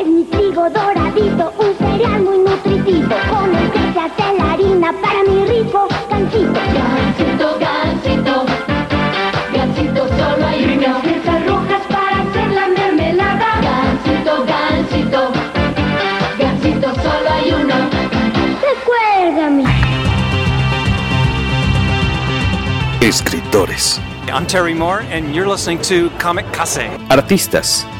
es mi trigo doradito, un cereal muy nutritivo, con el que se hace la harina para mi rico gansito. Gansito, gansito, gansito solo hay uno. Fresas rojas para hacer la mermelada. Gansito, gansito, gansito solo hay uno. Recuérdame. Escritores, I'm Terry Moore, and you're listening to Comic Case. artistas,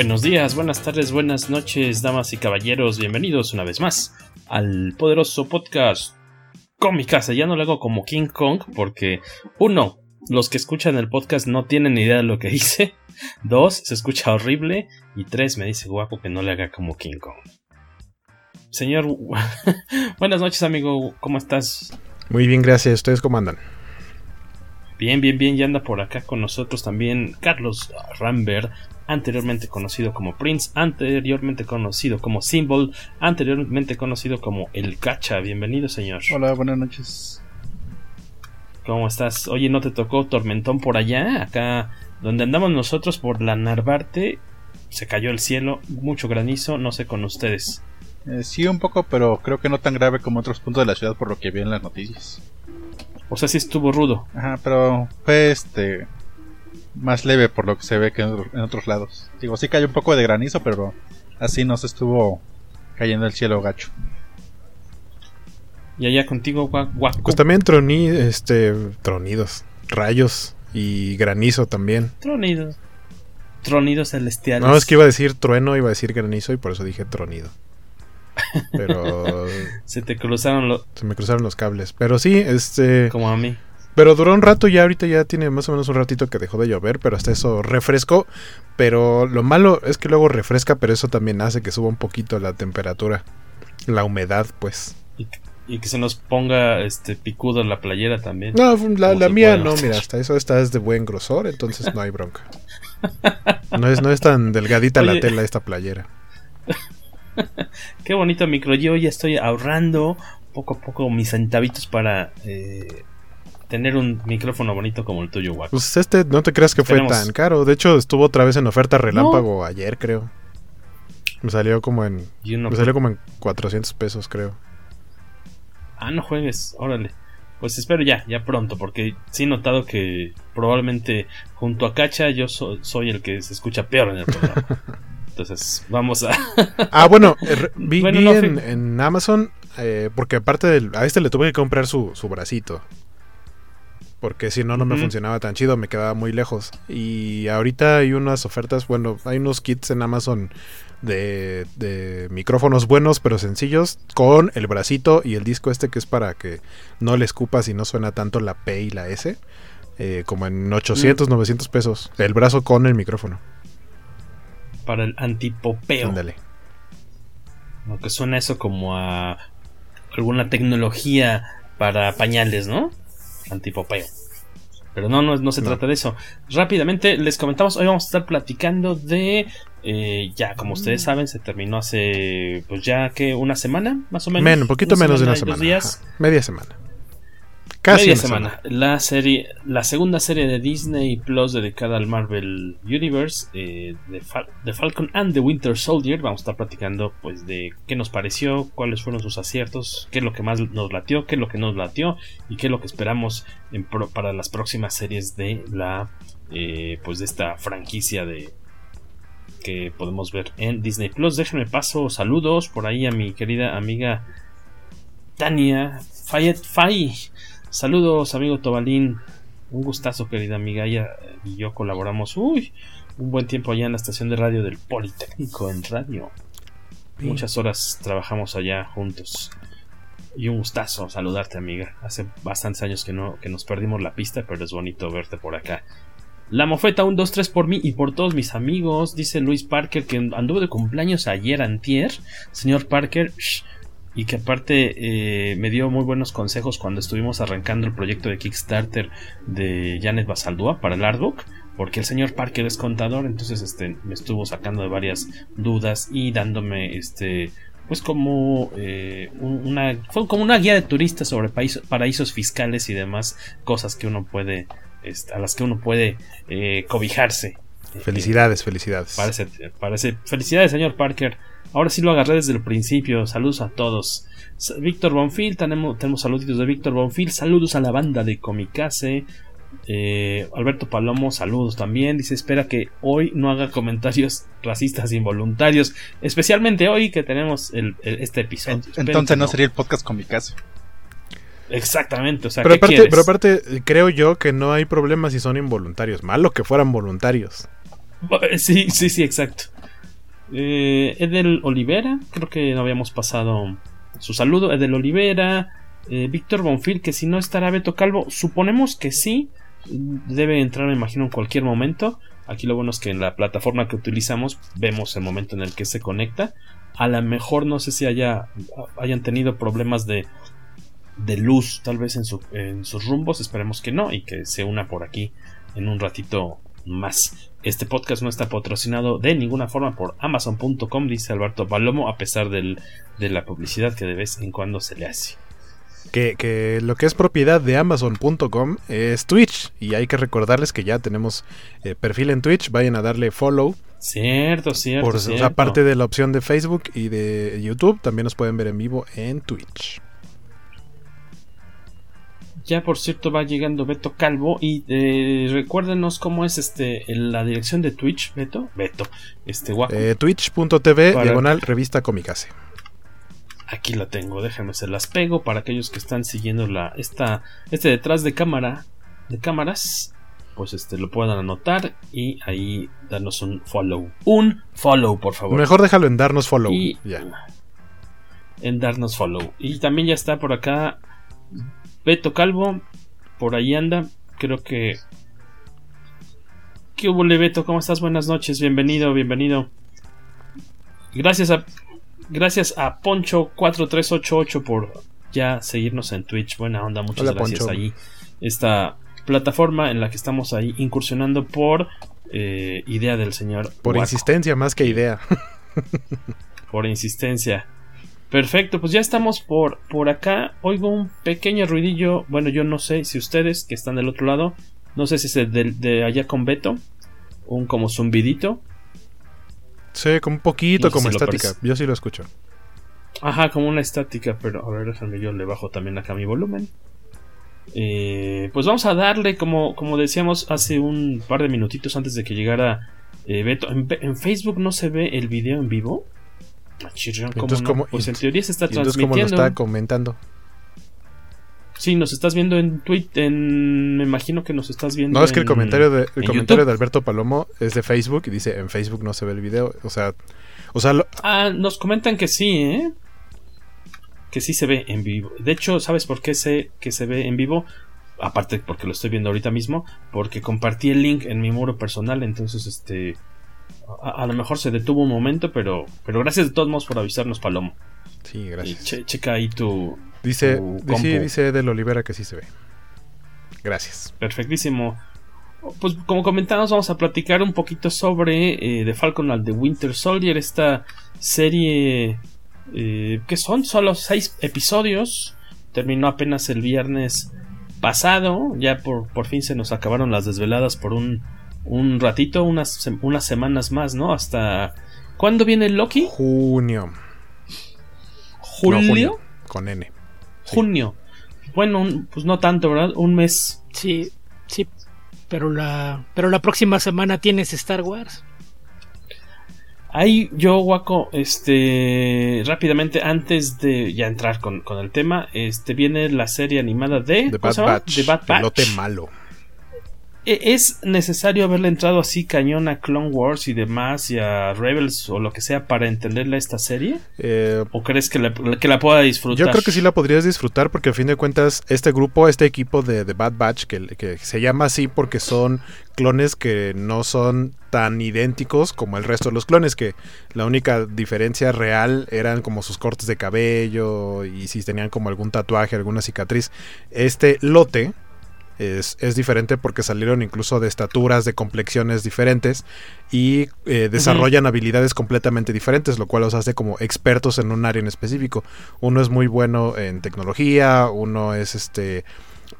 Buenos días, buenas tardes, buenas noches, damas y caballeros. Bienvenidos una vez más al poderoso podcast con mi casa. Ya no lo hago como King Kong porque, uno, los que escuchan el podcast no tienen ni idea de lo que hice. Dos, se escucha horrible. Y tres, me dice guapo que no le haga como King Kong. Señor, buenas noches, amigo. ¿Cómo estás? Muy bien, gracias. ¿Ustedes cómo andan? Bien, bien, bien. Ya anda por acá con nosotros también Carlos Rambert, anteriormente conocido como Prince, anteriormente conocido como Symbol, anteriormente conocido como El Cacha. Bienvenido, señor. Hola, buenas noches. ¿Cómo estás? Oye, ¿no te tocó tormentón por allá? Acá donde andamos nosotros por la Narvarte, se cayó el cielo, mucho granizo, no sé con ustedes. Eh, sí, un poco, pero creo que no tan grave como otros puntos de la ciudad por lo que vi en las noticias. O sea, sí estuvo rudo. Ajá, pero fue este más leve por lo que se ve que en, otro- en otros lados. Digo, sí cayó un poco de granizo, pero así no se estuvo cayendo el cielo gacho. Y allá contigo, gua- guaco. Pues también troní, este, tronidos, rayos y granizo también. Tronidos. Tronidos celestiales. No, es que iba a decir trueno, iba a decir granizo y por eso dije tronido. Pero Se te cruzaron los... se me cruzaron los cables. Pero sí, este... como a mí. Pero duró un rato ya, ahorita ya tiene más o menos un ratito que dejó de llover, pero hasta eso refrescó. Pero lo malo es que luego refresca, pero eso también hace que suba un poquito la temperatura. La humedad, pues. Y, y que se nos ponga este picudo en la playera también. No, la, Como la se mía no, mira, hasta eso esta es de buen grosor, entonces no hay bronca. No es, no es tan delgadita Oye. la tela esta playera. Qué bonito micro. Yo ya estoy ahorrando poco a poco mis centavitos para eh, tener un micrófono bonito como el tuyo, guaco. Pues este no te creas que fue tan caro. De hecho, estuvo otra vez en oferta relámpago ayer, creo. Me salió como en me salió como en 400 pesos, creo. Ah, no juegues, órale. Pues espero ya, ya pronto, porque sí he notado que probablemente junto a Cacha yo so- soy el que se escucha peor en el programa. Entonces, vamos a... Ah, bueno, eh, vi, Bueno, vi no, en, fi- en Amazon, eh, porque aparte del, a este le tuve que comprar su, su bracito. Porque si no, no me funcionaba tan chido, me quedaba muy lejos. Y ahorita hay unas ofertas, bueno, hay unos kits en Amazon de, de micrófonos buenos, pero sencillos, con el bracito y el disco este que es para que no le escupas y no suena tanto la P y la S. eh, como en 800, Mm. 900 pesos. El brazo con el micrófono. para el antipopeo. Ándale. Aunque suena eso como a alguna tecnología para pañales, ¿no? Antipopeo. Pero no, no, no se No. trata de eso. Rápidamente les comentamos, hoy vamos a estar platicando de... eh, ya, como ustedes saben, se terminó hace, pues ya que una semana, más o menos. Men, un poquito menos de una y dos semana. días. ajá. Media semana. Casi Media semana. La serie, la segunda serie de Disney Plus dedicada al Marvel Universe, eh, de, Fal- The Falcon and the Winter Soldier. Vamos a estar platicando, pues, de qué nos pareció, cuáles fueron sus aciertos, qué es lo que más nos latió, qué es lo que nos latió y qué es lo que esperamos en pro- para las próximas series de la, eh, pues, de esta franquicia de que podemos ver en Disney Plus. Déjenme paso saludos por ahí a mi querida amiga Tania Fayet Fay. Saludos, amigo Tobalín. Un gustazo, querida amiga. Ella y yo colaboramos uy, un buen tiempo allá en la estación de radio del Politécnico en radio. Muchas horas trabajamos allá juntos. Y un gustazo saludarte, amiga. Hace bastantes años que no que nos perdimos la pista, pero es bonito verte por acá. La mofeta 1, 2, 3 por mí y por todos mis amigos. Dice Luis Parker que anduvo de cumpleaños ayer antier. Señor Parker, shh, y que aparte eh, me dio muy buenos consejos cuando estuvimos arrancando el proyecto de Kickstarter de Janet Basaldúa para el artbook porque el señor Parker es contador entonces este me estuvo sacando de varias dudas y dándome este pues como eh, una como una guía de turistas sobre paraísos fiscales y demás cosas que uno puede este, a las que uno puede eh, cobijarse felicidades felicidades parece, parece felicidades señor Parker Ahora sí lo agarré desde el principio. Saludos a todos. Víctor Bonfil, tenemos, tenemos saluditos de Víctor Bonfil. Saludos a la banda de Comicase. Eh, Alberto Palomo, saludos también. Dice: Espera que hoy no haga comentarios racistas involuntarios. Especialmente hoy que tenemos el, el, este episodio. Entonces no, no sería el podcast Comicase. Exactamente, o sea, pero, aparte, pero aparte, creo yo que no hay problema si son involuntarios. Malo que fueran voluntarios. Sí, sí, sí, exacto. Eh, Edel Olivera, creo que no habíamos pasado su saludo. Edel Olivera, eh, Víctor Bonfil, que si no estará Beto Calvo, suponemos que sí. Debe entrar, me imagino, en cualquier momento. Aquí lo bueno es que en la plataforma que utilizamos vemos el momento en el que se conecta. A lo mejor no sé si haya, hayan tenido problemas de, de luz, tal vez en, su, en sus rumbos. Esperemos que no y que se una por aquí en un ratito más. Este podcast no está patrocinado de ninguna forma por Amazon.com, dice Alberto Palomo, a pesar del, de la publicidad que de vez en cuando se le hace. Que, que lo que es propiedad de Amazon.com es Twitch. Y hay que recordarles que ya tenemos eh, perfil en Twitch. Vayan a darle follow. Cierto, cierto. Por, cierto. aparte de la opción de Facebook y de YouTube, también nos pueden ver en vivo en Twitch. Ya por cierto va llegando Beto Calvo y eh, recuérdenos cómo es este la dirección de Twitch, Beto. Beto, este guapo. Eh, Twitch.tv para... diagonal revista Comicase. Aquí la tengo, déjenme se las pego para aquellos que están siguiendo la esta este detrás de cámara de cámaras, pues este lo puedan anotar y ahí darnos un follow, un follow por favor. Mejor déjalo en darnos follow. Y, ya. En darnos follow. Y también ya está por acá Beto Calvo, por ahí anda. Creo que. ¿Qué hubo, Beto? ¿Cómo estás? Buenas noches, bienvenido, bienvenido. Gracias a. Gracias a Poncho4388 por ya seguirnos en Twitch. Buena onda, muchas Hola, gracias Poncho. ahí. Esta plataforma en la que estamos ahí incursionando por eh, idea del señor. Por Waco. insistencia más que idea. por insistencia. Perfecto, pues ya estamos por, por acá. Oigo un pequeño ruidillo. Bueno, yo no sé si ustedes que están del otro lado, no sé si es de, de allá con Beto, un como zumbidito. Sí, como un poquito No sé como si estática. Yo sí lo escucho. Ajá, como una estática, pero a ver, déjame yo le bajo también acá mi volumen. Eh, pues vamos a darle, como, como decíamos hace un par de minutitos antes de que llegara eh, Beto. En, en Facebook no se ve el video en vivo. Chirrión, ¿cómo Entonces, no? ¿cómo- Pues en teoría se está y entonces, ¿cómo lo transmitiendo. está comentando? Sí, nos estás viendo en Twitter, en... me imagino que nos estás viendo No, es que el en- comentario de, el comentario de Alberto Palomo es de Facebook y dice en Facebook no se ve el video. O sea, o sea, lo- Ah, nos comentan que sí, ¿eh? Que sí se ve en vivo. De hecho, ¿sabes por qué sé que se ve en vivo? Aparte porque lo estoy viendo ahorita mismo, porque compartí el link en mi muro personal, entonces este a, a lo mejor se detuvo un momento, pero pero gracias de todos modos por avisarnos, Palomo. sí, Y gracias. che- checa ahí tu Dice, tu dice, dice Del Olivera que sí se ve. Gracias. Perfectísimo. Pues como comentamos, vamos a platicar un poquito sobre eh, The Falcon and the Winter Soldier, esta serie eh, que son solo seis episodios. Terminó apenas el viernes pasado. Ya por, por fin se nos acabaron las desveladas por un, un ratito, unas, unas semanas más, ¿no? Hasta... ¿Cuándo viene Loki? Junio. ¿Julio? No, junio. Con N. Junio. Bueno, un- pues no tanto, ¿verdad? Un mes. Sí, sí. Pero la, pero la próxima semana tienes Star Wars. Ahí yo, Waco, este, rápidamente, antes de ya entrar con, con el tema, este, viene la serie animada de... The ¿cómo Bad? Batch. The Bad Batch. lote malo. E- ¿Es necesario haberle entrado así cañón a Clone Wars y demás y a Rebels o lo que sea para entenderle a esta serie? Eh, ¿O crees que la, que la pueda disfrutar? Yo creo que sí la podrías disfrutar porque a fin de cuentas este grupo, este equipo de, de Bad Batch, que, que se llama así porque son clones que no son tan idénticos como el resto de los clones, que la única diferencia real eran como sus cortes de cabello y si tenían como algún tatuaje, alguna cicatriz. Este lote es, es diferente porque salieron incluso de estaturas, de complexiones diferentes y eh, desarrollan habilidades completamente diferentes, lo cual los hace como expertos en un área en específico. Uno es muy bueno en tecnología, uno es este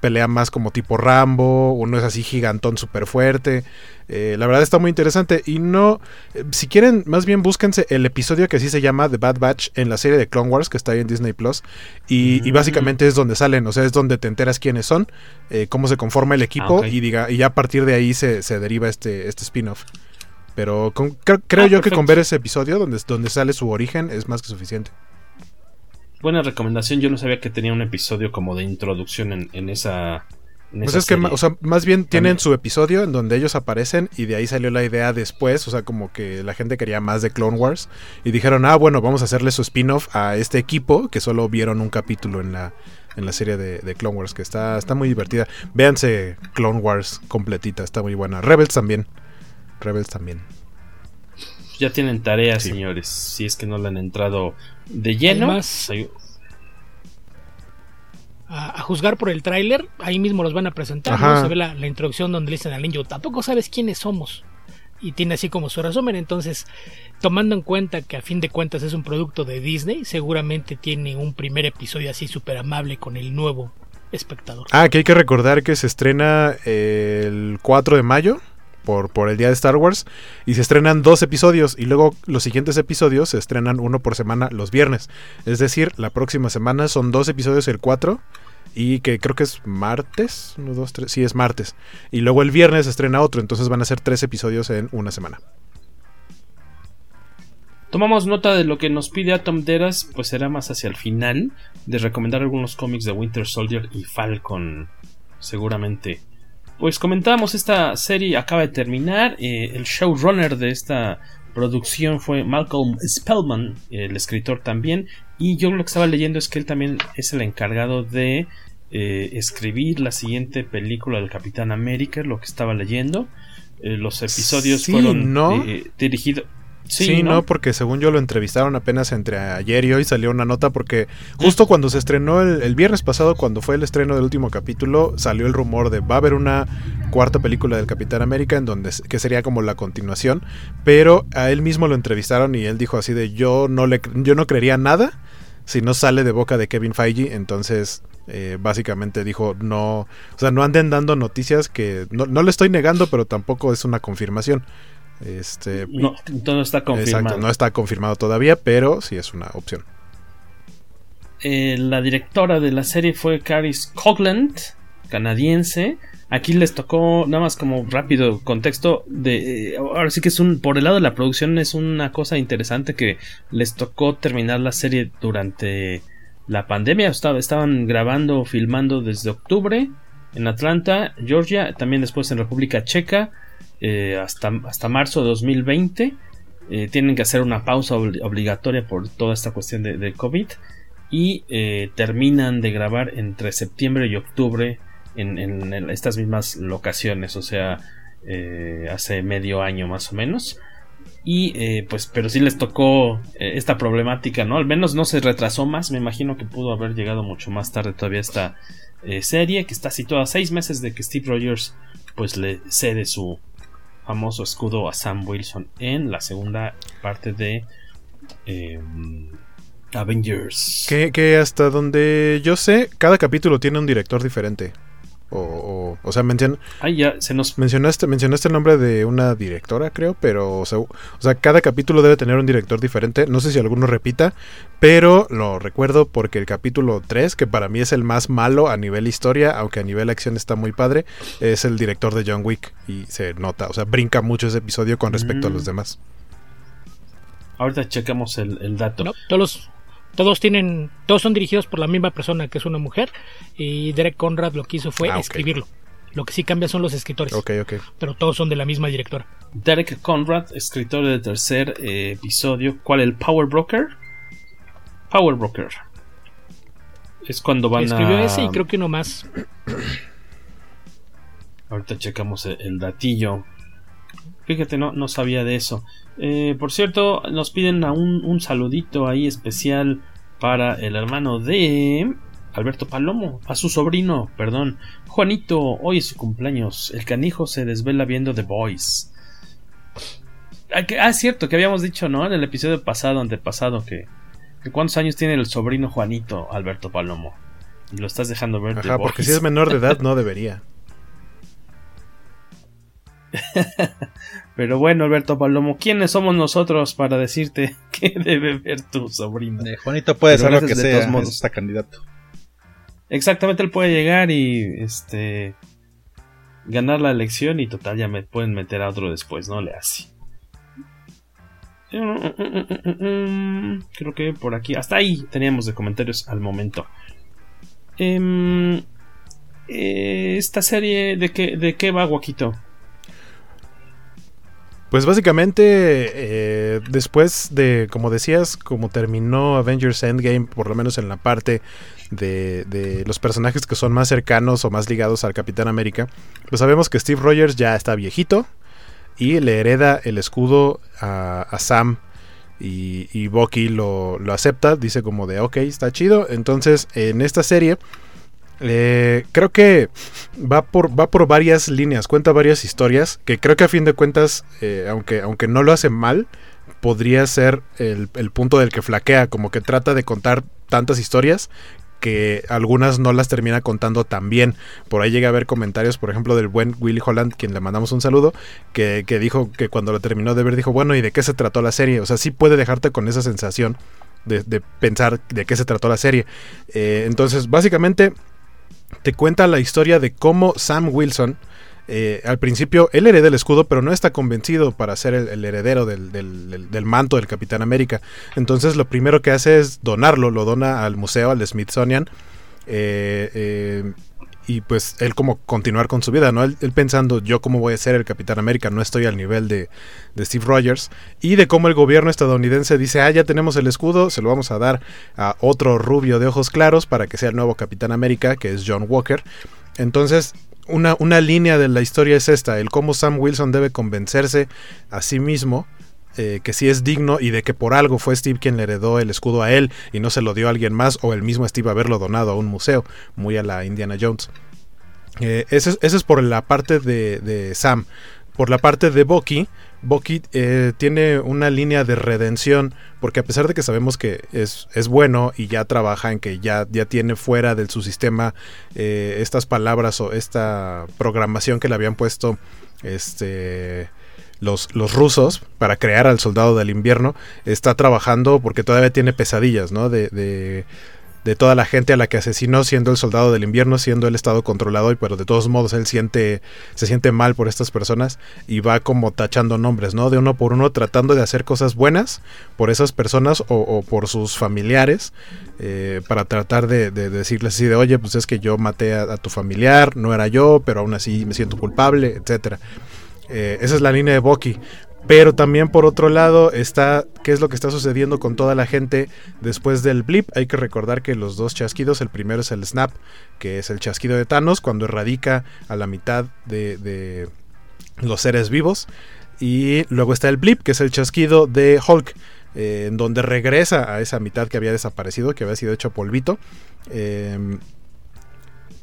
pelea más como tipo Rambo, uno es así gigantón súper fuerte. Eh, la verdad está muy interesante y no, eh, si quieren, más bien búsquense el episodio que así se llama The Bad Batch en la serie de Clone Wars que está ahí en Disney Plus y, y básicamente es donde salen, o sea, es donde te enteras quiénes son, eh, cómo se conforma el equipo Ah, y diga y ya a partir de ahí se, se deriva este, este spin-off. Pero con- creo, creo Ah, yo que con ver ese episodio donde, donde sale su origen es más que suficiente. Buena recomendación. Yo no sabía que tenía un episodio como de introducción en, en esa. en Pues esa es que, serie. o sea, más bien tienen También. su episodio en donde ellos aparecen y de ahí salió la idea después, o sea, como que la gente quería más de Clone Wars y dijeron, ah, bueno, vamos a hacerle su spin-off a este equipo que solo vieron un capítulo en la, en la serie de, de Clone Wars, que está, está muy divertida. Véanse Clone Wars completita, está muy buena. Rebels también. Rebels también. Ya tienen tareas, Sí. señores. Si es que no le han entrado de lleno. Además- A, a juzgar por el tráiler, ahí mismo los van a presentar. ¿no? Se ve la, la introducción donde le dicen al niño, tampoco sabes quiénes somos. Y tiene así como su resumen. Entonces, tomando en cuenta que a fin de cuentas es un producto de Disney, seguramente tiene un primer episodio así súper amable con el nuevo espectador. Ah, que hay que recordar que se estrena el 4 de mayo por, por el día de Star Wars y se estrenan dos episodios y luego los siguientes episodios se estrenan uno por semana los viernes. Es decir, la próxima semana son dos episodios el 4 y que creo que es martes, uno, dos, tres, sí es martes. Y luego el viernes se estrena otro, entonces van a ser tres episodios en una semana. Tomamos nota de lo que nos pide Atom Deras, pues será más hacia el final, de recomendar algunos cómics de Winter Soldier y Falcon, seguramente. Pues comentábamos, esta serie acaba de terminar, eh, el showrunner de esta producción fue Malcolm Spellman, el escritor también, y yo lo que estaba leyendo es que él también es el encargado de eh, escribir la siguiente película del Capitán América, lo que estaba leyendo. Eh, los episodios Sí, fueron ¿no? eh, dirigidos... Sí, no, porque según yo lo entrevistaron apenas entre ayer y hoy salió una nota porque justo cuando se estrenó el, el viernes pasado, cuando fue el estreno del último capítulo, salió el rumor de va a haber una cuarta película del Capitán América en donde que sería como la continuación, pero a él mismo lo entrevistaron y él dijo así de yo no le yo no creería nada si no sale de boca de Kevin Feige, entonces eh, básicamente dijo no, o sea, no anden dando noticias que no, no le estoy negando, pero tampoco es una confirmación. Este, No, todo está confirmado. Exacto, no está confirmado todavía, pero sí es una opción. Eh, la directora de la serie fue Caris Cogland, canadiense. Aquí les tocó, nada más como rápido contexto, de, eh, ahora sí que es un, por el lado de la producción es una cosa interesante que les tocó terminar la serie durante la pandemia. Estaba, estaban grabando, filmando desde octubre en Atlanta, Georgia, también después en República Checa, eh, hasta, hasta marzo de 2020. Eh, tienen que hacer una pausa obli- obligatoria por toda esta cuestión de, COVID y eh, terminan de grabar entre septiembre y octubre en, estas mismas locaciones, o sea, hace medio año más o menos. Y pues, pero sí les tocó esta problemática, ¿no? Al menos no se retrasó más, me imagino que pudo haber llegado mucho más tarde todavía esta serie, que está situada seis meses de que Steve Rogers pues le cede su famoso escudo a Sam Wilson en la segunda parte de eh, Avengers. Que hasta donde yo sé, cada capítulo tiene un director diferente. O, o, o sea, mencion- Ay, ya se nos mencionaste, mencionaste el nombre de una directora, creo, pero o sea, o sea, cada capítulo debe tener un director diferente. No sé si alguno repita, pero lo recuerdo porque el capítulo 3, que para mí es el más malo a nivel historia, aunque a nivel acción está muy padre, es el director de John Wick y se nota, o sea, brinca mucho ese episodio con respecto a Mm. los demás. Ahorita checamos el, el dato. No, todos, todos tienen, todos son dirigidos por la misma persona que es una mujer y Derek Conrad lo que hizo fue Ah, escribirlo. Lo que sí cambia son los escritores. Ok, ok. Pero todos son de la misma directora. Derek Conrad, escritor del tercer eh, episodio. ¿Cuál? ¿El Power Broker? Power Broker. Es cuando van Escribió a. ese y creo que uno más. Ahorita checamos el, el datillo. Fíjate, no, no sabía de eso. Eh, por cierto, nos piden a un, un saludito ahí especial para el hermano de Alberto Palomo, a su sobrino, perdón. Juanito, hoy es su cumpleaños. El canijo se desvela viendo The Boys. Ah, que- ah, es cierto, que habíamos dicho, ¿no? En el episodio pasado, antepasado, que, que cuántos años tiene el sobrino Juanito, Alberto Palomo. Y lo estás dejando ver The Ajá, porque Boys. si es menor de edad no debería. Pero bueno, Alberto Palomo, ¿quiénes somos nosotros para decirte que debe ver tu sobrino? Eh, Juanito puede ser lo que de todos modos. está candidato. Exactamente, él puede llegar y este ganar la elección y total ya me pueden meter a otro después, no le hace. Creo que por aquí, hasta ahí teníamos de comentarios al momento. Em, eh, esta serie de qué de qué va Guaquito? Pues básicamente, eh, después de, como decías, como terminó Avengers Endgame, por lo menos en la parte de, de los personajes que son más cercanos o más ligados al Capitán América, pues sabemos que Steve Rogers ya está viejito y le hereda el escudo a, a Sam y, y Bucky lo, lo acepta, dice como de, ok, está chido. Entonces, en esta serie... Eh, creo que va por, va por varias líneas, cuenta varias historias, que creo que a fin de cuentas, eh, aunque, aunque no lo hace mal, podría ser el, el punto del que flaquea, como que trata de contar tantas historias que algunas no las termina contando tan bien. Por ahí llega a haber comentarios, por ejemplo, del buen Willy Holland, quien le mandamos un saludo, que, que dijo que cuando lo terminó de ver dijo, bueno, ¿y de qué se trató la serie? O sea, sí puede dejarte con esa sensación de, pensar de qué se trató la serie. Eh, entonces, básicamente te cuenta la historia de cómo Sam Wilson, eh, al principio él hereda el escudo, pero no está convencido para ser el, heredero del- del manto del Capitán América. Entonces lo primero que hace es donarlo, lo dona al museo, al Smithsonian. eh, eh, y pues él como continuar con su vida, ¿no? Él, pensando, yo cómo voy a ser el Capitán América, no estoy al nivel de, de Steve Rogers. Y de cómo el gobierno estadounidense dice, ah, ya tenemos el escudo, se lo vamos a dar a otro rubio de ojos claros para que sea el nuevo Capitán América, que es John Walker. Entonces, una, una línea de la historia es esta, el cómo Sam Wilson debe convencerse a sí mismo eh, que sí es digno y de que por algo fue Steve quien le heredó el escudo a él y no se lo dio a alguien más o el mismo Steve haberlo donado a un museo, muy a la Indiana Jones. Eh, ese, es- ese es por la parte de, de Sam. Por la parte de Bucky, Bucky eh, tiene una línea de redención, porque a pesar de que sabemos que es, es bueno y ya trabaja en que ya, ya tiene fuera de su sistema eh, estas palabras o esta programación que le habían puesto este, los, los rusos para crear al soldado del invierno, está trabajando porque todavía tiene pesadillas, ¿no? De, de, de toda la gente a la que asesinó siendo el soldado del invierno, siendo el estado controlado, pero de todos modos él siente, se siente mal por estas personas y va como tachando nombres, ¿no? De uno por uno tratando de hacer cosas buenas por esas personas o, o por sus familiares eh, para tratar de, de decirles así de, oye, pues es que yo maté a, a tu familiar, no era yo, pero aún así me siento culpable, etcétera. Eh, esa es la línea de Bucky. Pero también por otro lado está qué es lo que está sucediendo con toda la gente después del blip. Hay que recordar que los dos chasquidos, el primero es el snap, que es el chasquido de Thanos cuando erradica a la mitad de, de los seres vivos. Y luego está el blip, que es el chasquido de Hulk, eh, en donde regresa a esa mitad que había desaparecido, que había sido hecho polvito. Eh,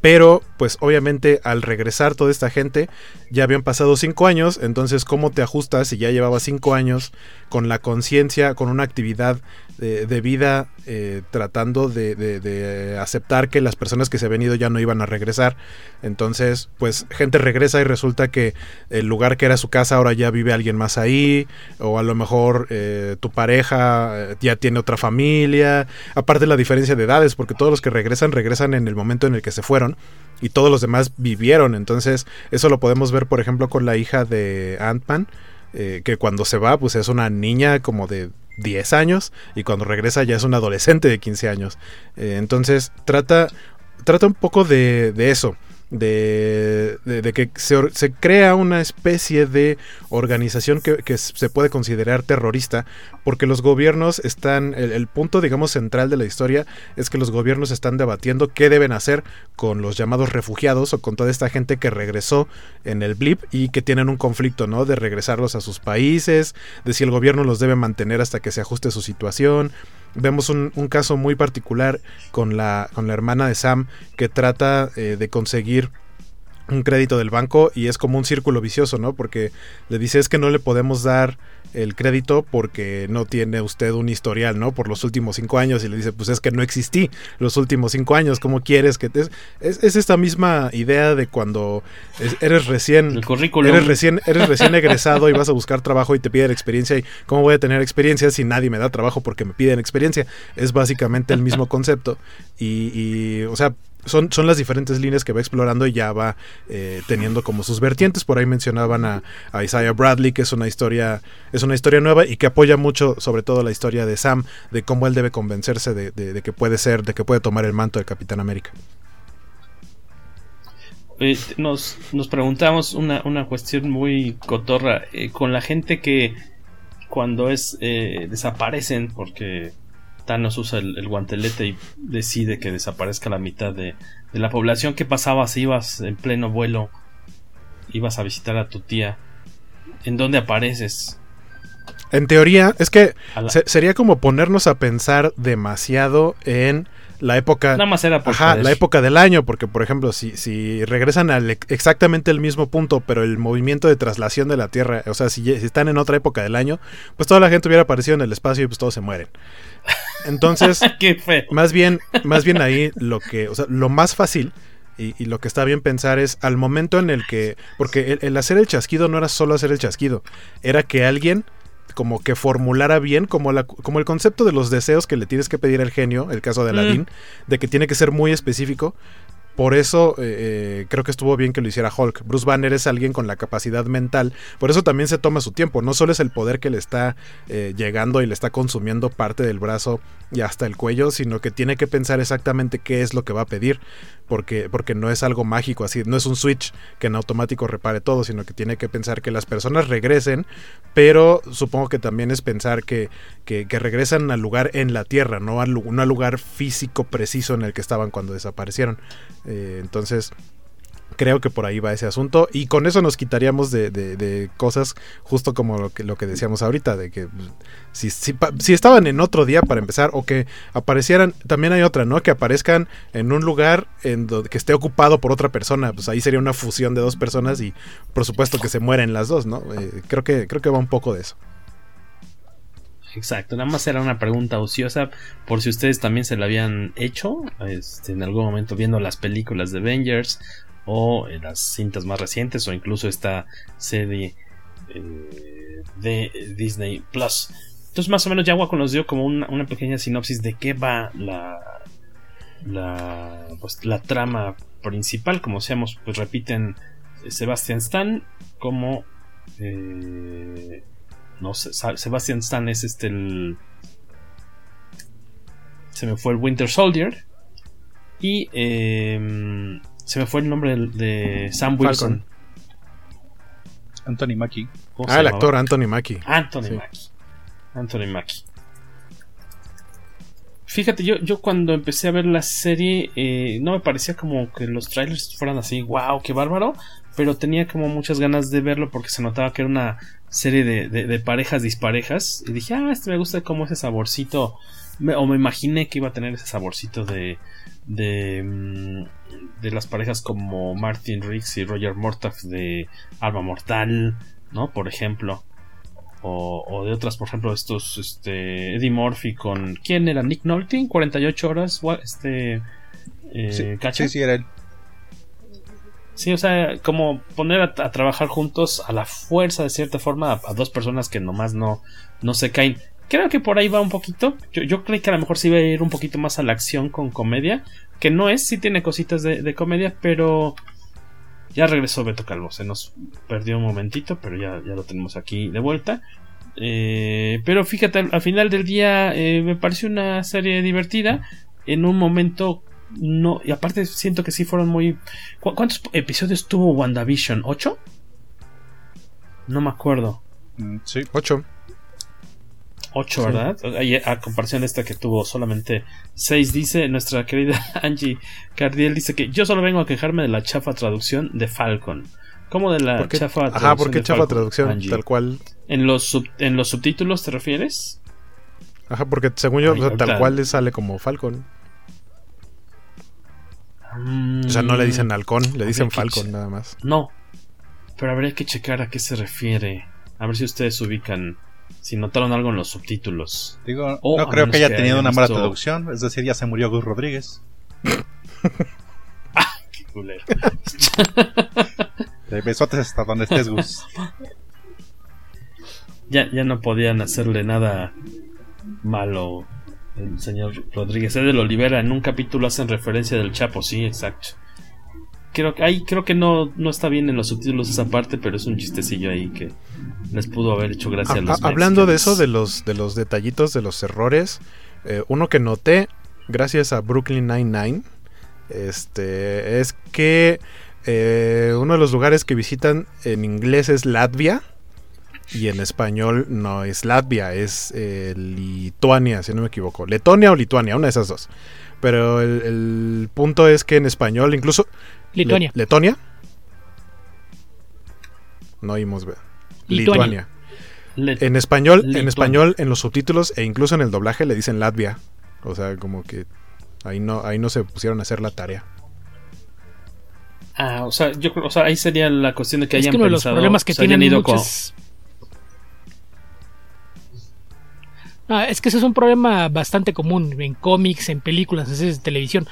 pero, pues obviamente al regresar toda esta gente, ya habían pasado cinco años, entonces ¿cómo te ajustas si ya llevaba cinco años con la conciencia, con una actividad de, vida, eh, tratando de, de- de aceptar que las personas que se habían ido ya no iban a regresar? Entonces, pues gente regresa y resulta que el lugar que era su casa ahora ya vive alguien más ahí, o a lo mejor eh, tu pareja eh, ya tiene otra familia, aparte la diferencia de edades, porque todos los que regresan regresan en el momento en el que se fueron y todos los demás vivieron. Entonces, eso lo podemos ver, por ejemplo, con la hija de Ant-Man, eh, que cuando se va, pues es una niña como de 10 años y cuando regresa ya es un adolescente de 15 años. Eh, entonces trata, trata un poco de, de eso de, de, que se, se, crea una especie de organización que, que, se puede considerar terrorista, porque los gobiernos están, el, el, punto digamos central de la historia es que los gobiernos están debatiendo qué deben hacer con los llamados refugiados o con toda esta gente que regresó en el blip y que tienen un conflicto, ¿no? De regresarlos a sus países, de si el gobierno los debe mantener hasta que se ajuste su situación, vemos un, un, caso muy particular con la, con la hermana de Sam que trata eh, de conseguir un crédito del banco y es como un círculo vicioso, ¿no? Porque le dice es que no le podemos dar el crédito porque no tiene usted un historial, ¿no? Por los últimos cinco años y le dice, pues es que no existí los últimos cinco años, ¿cómo quieres que te... Es, es, esta misma idea de cuando eres recién... Eres recién, eres recién egresado y vas a buscar trabajo y te piden experiencia y ¿cómo voy a tener experiencia si nadie me da trabajo porque me piden experiencia? Es básicamente el mismo concepto y, y o sea, son, son, las diferentes líneas que va explorando y ya va eh, teniendo como sus vertientes. Por ahí mencionaban a, Isaiah Bradley, que es una historia, es una historia nueva y que apoya mucho, sobre todo la historia de Sam, de cómo él debe convencerse de, de, de que puede ser, de que puede tomar el manto de Capitán América. Eh, nos, nos preguntamos una, una cuestión muy cotorra eh, con la gente que cuando es desaparecen porque Thanos usa el, el, guantelete y decide que desaparezca la mitad de, de, la población. ¿Qué pasaba si ibas en pleno vuelo? Ibas a visitar a tu tía. ¿En dónde apareces? En teoría, es que la... se, sería como ponernos a pensar demasiado en la época. Nada más era por ajá, la época del año, porque por ejemplo, si, si regresan al exactamente el mismo punto, pero el movimiento de traslación de la Tierra, o sea, si, si, están en otra época del año, pues toda la gente hubiera aparecido en el espacio y pues todos se mueren. Entonces, más bien, más bien ahí lo que, o sea, lo más fácil y, y, lo que está bien pensar es al momento en el que, porque el, el hacer el chasquido no era solo hacer el chasquido, era que alguien como que formulara bien como, la, como el concepto de los deseos que le tienes que pedir al genio, el caso de Aladdin, mm. de que tiene que ser muy específico. Por eso eh, creo que estuvo bien que lo hiciera Hulk. Bruce Banner es alguien con la capacidad mental. Por eso también se toma su tiempo. No solo es el poder que le está eh, llegando y le está consumiendo parte del brazo y hasta el cuello, sino que tiene que pensar exactamente qué es lo que va a pedir. Porque, porque no es algo mágico así, no es un switch que en automático repare todo, sino que tiene que pensar que las personas regresen, pero supongo que también es pensar que, que, regresan al lugar en la Tierra, no al, no al lugar físico preciso en el que estaban cuando desaparecieron. Eh, entonces, creo que por ahí va ese asunto y con eso nos quitaríamos de, de, cosas justo como lo que, lo que, decíamos ahorita de que si, si, si, estaban en otro día para empezar o que aparecieran también hay otra no que aparezcan en un lugar en donde que esté ocupado por otra persona pues ahí sería una fusión de dos personas y por supuesto que se mueren las dos no eh, creo que creo que va un poco de eso. Exacto, nada más era una pregunta ociosa por si ustedes también se la habían hecho este, en algún momento viendo las películas de Avengers o en las cintas más recientes o incluso esta serie eh, de Disney Plus. Entonces más o menos ya Waco nos dio como una, pequeña sinopsis de qué va la, la, pues, la trama principal. Como seamos, pues repiten Sebastian Stan como... Eh, no sé, Sebastian Stan es este el. Se me fue el Winter Soldier. Y eh, se me fue el nombre de, de Sam Wilson. Falcon. Anthony Mackie. Ah, el actor Anthony Mackie. Anthony sí. Mackie. Anthony Mackie. Fíjate, yo, yo cuando empecé a ver la serie, eh, no me parecía como que los trailers fueran así, wow, qué bárbaro, pero tenía como muchas ganas de verlo porque se notaba que era una serie de, de, de parejas disparejas. Y dije, ah, este me gusta como ese saborcito, me, o me imaginé que iba a tener ese saborcito de, de, mm, de las parejas como Martin Riggs y Roger Mortaf de Alma Mortal, ¿no? Por ejemplo. O, o, de otras, por ejemplo, estos, este, Eddie Murphy con, ¿quién era? Nick Nolte, 48 horas, este, eh, sí, sí, sí, era él. Sí, o sea, como poner a, a, trabajar juntos a la fuerza, de cierta forma, a, a, dos personas que nomás no, no se caen. Creo que por ahí va un poquito. Yo, yo creí que a lo mejor sí iba a ir un poquito más a la acción con comedia. Que no es, sí tiene cositas de, de comedia, pero ya regresó Beto Calvo. Se nos perdió un momentito, pero ya, ya lo tenemos aquí de vuelta. Eh, pero fíjate, al, al final del día eh, me pareció una serie divertida. En un momento no. Y aparte siento que sí fueron muy. ¿Cu- ¿Cuántos episodios tuvo WandaVision? ¿Ocho? No me acuerdo. Mm, Sí. 8. 8, Sí. ¿verdad? A comparación de esta que tuvo solamente 6, dice nuestra querida Angie Cardiel, dice que yo solo vengo a quejarme de la chafa traducción de Falcon. ¿Cómo de la chafa Ajá, traducción ¿por qué de chafa Falcon, traducción? Angie? Tal cual. ¿En los, sub- ¿En los subtítulos te refieres? Ajá, porque según yo, Ay, o sea, tal cual le sale como Falcon. O sea, no le dicen halcón, le dicen Falcon nada más. No, pero habría que checar a qué se refiere. A ver si ustedes ubican, si notaron algo en los subtítulos. Digo, O no creo que haya tenido hayan una mala visto- traducción. Es decir, ya se murió Gus Rodríguez. Qué culero. De besotes hasta donde estés, Gus. ya, ya no podían hacerle nada malo el señor Rodríguez. Edel Olivera en un capítulo hacen referencia del Chapo, sí, exacto. Creo que ahí creo que no, no está bien en los subtítulos esa parte, pero es un chistecillo ahí que les pudo haber hecho gracia a, Ha- los ha- hablando de eso, de los, de los detallitos, de los errores, eh, uno que noté, gracias a Brooklyn Nine-Nine, este, es que eh, uno de los lugares que visitan en inglés es Latvia y en español no es Latvia, es eh, Lituania, si no me equivoco. Letonia o Lituania, una de esas dos. Pero el, el punto es que en español, incluso... Lituania. Le- ¿Letonia? No oímos, ve. Lituania. Lituania. En español, en español, en los subtítulos e incluso en el doblaje le dicen Latvia. O sea, como que ahí no, ahí no se pusieron a hacer la tarea. Ah, o sea, yo creo, o sea, ahí sería la cuestión de que es hayan que uno de los problemas que tienen ido con- muchos... No, es que ese es un problema bastante común en cómics, en películas, en series de televisión.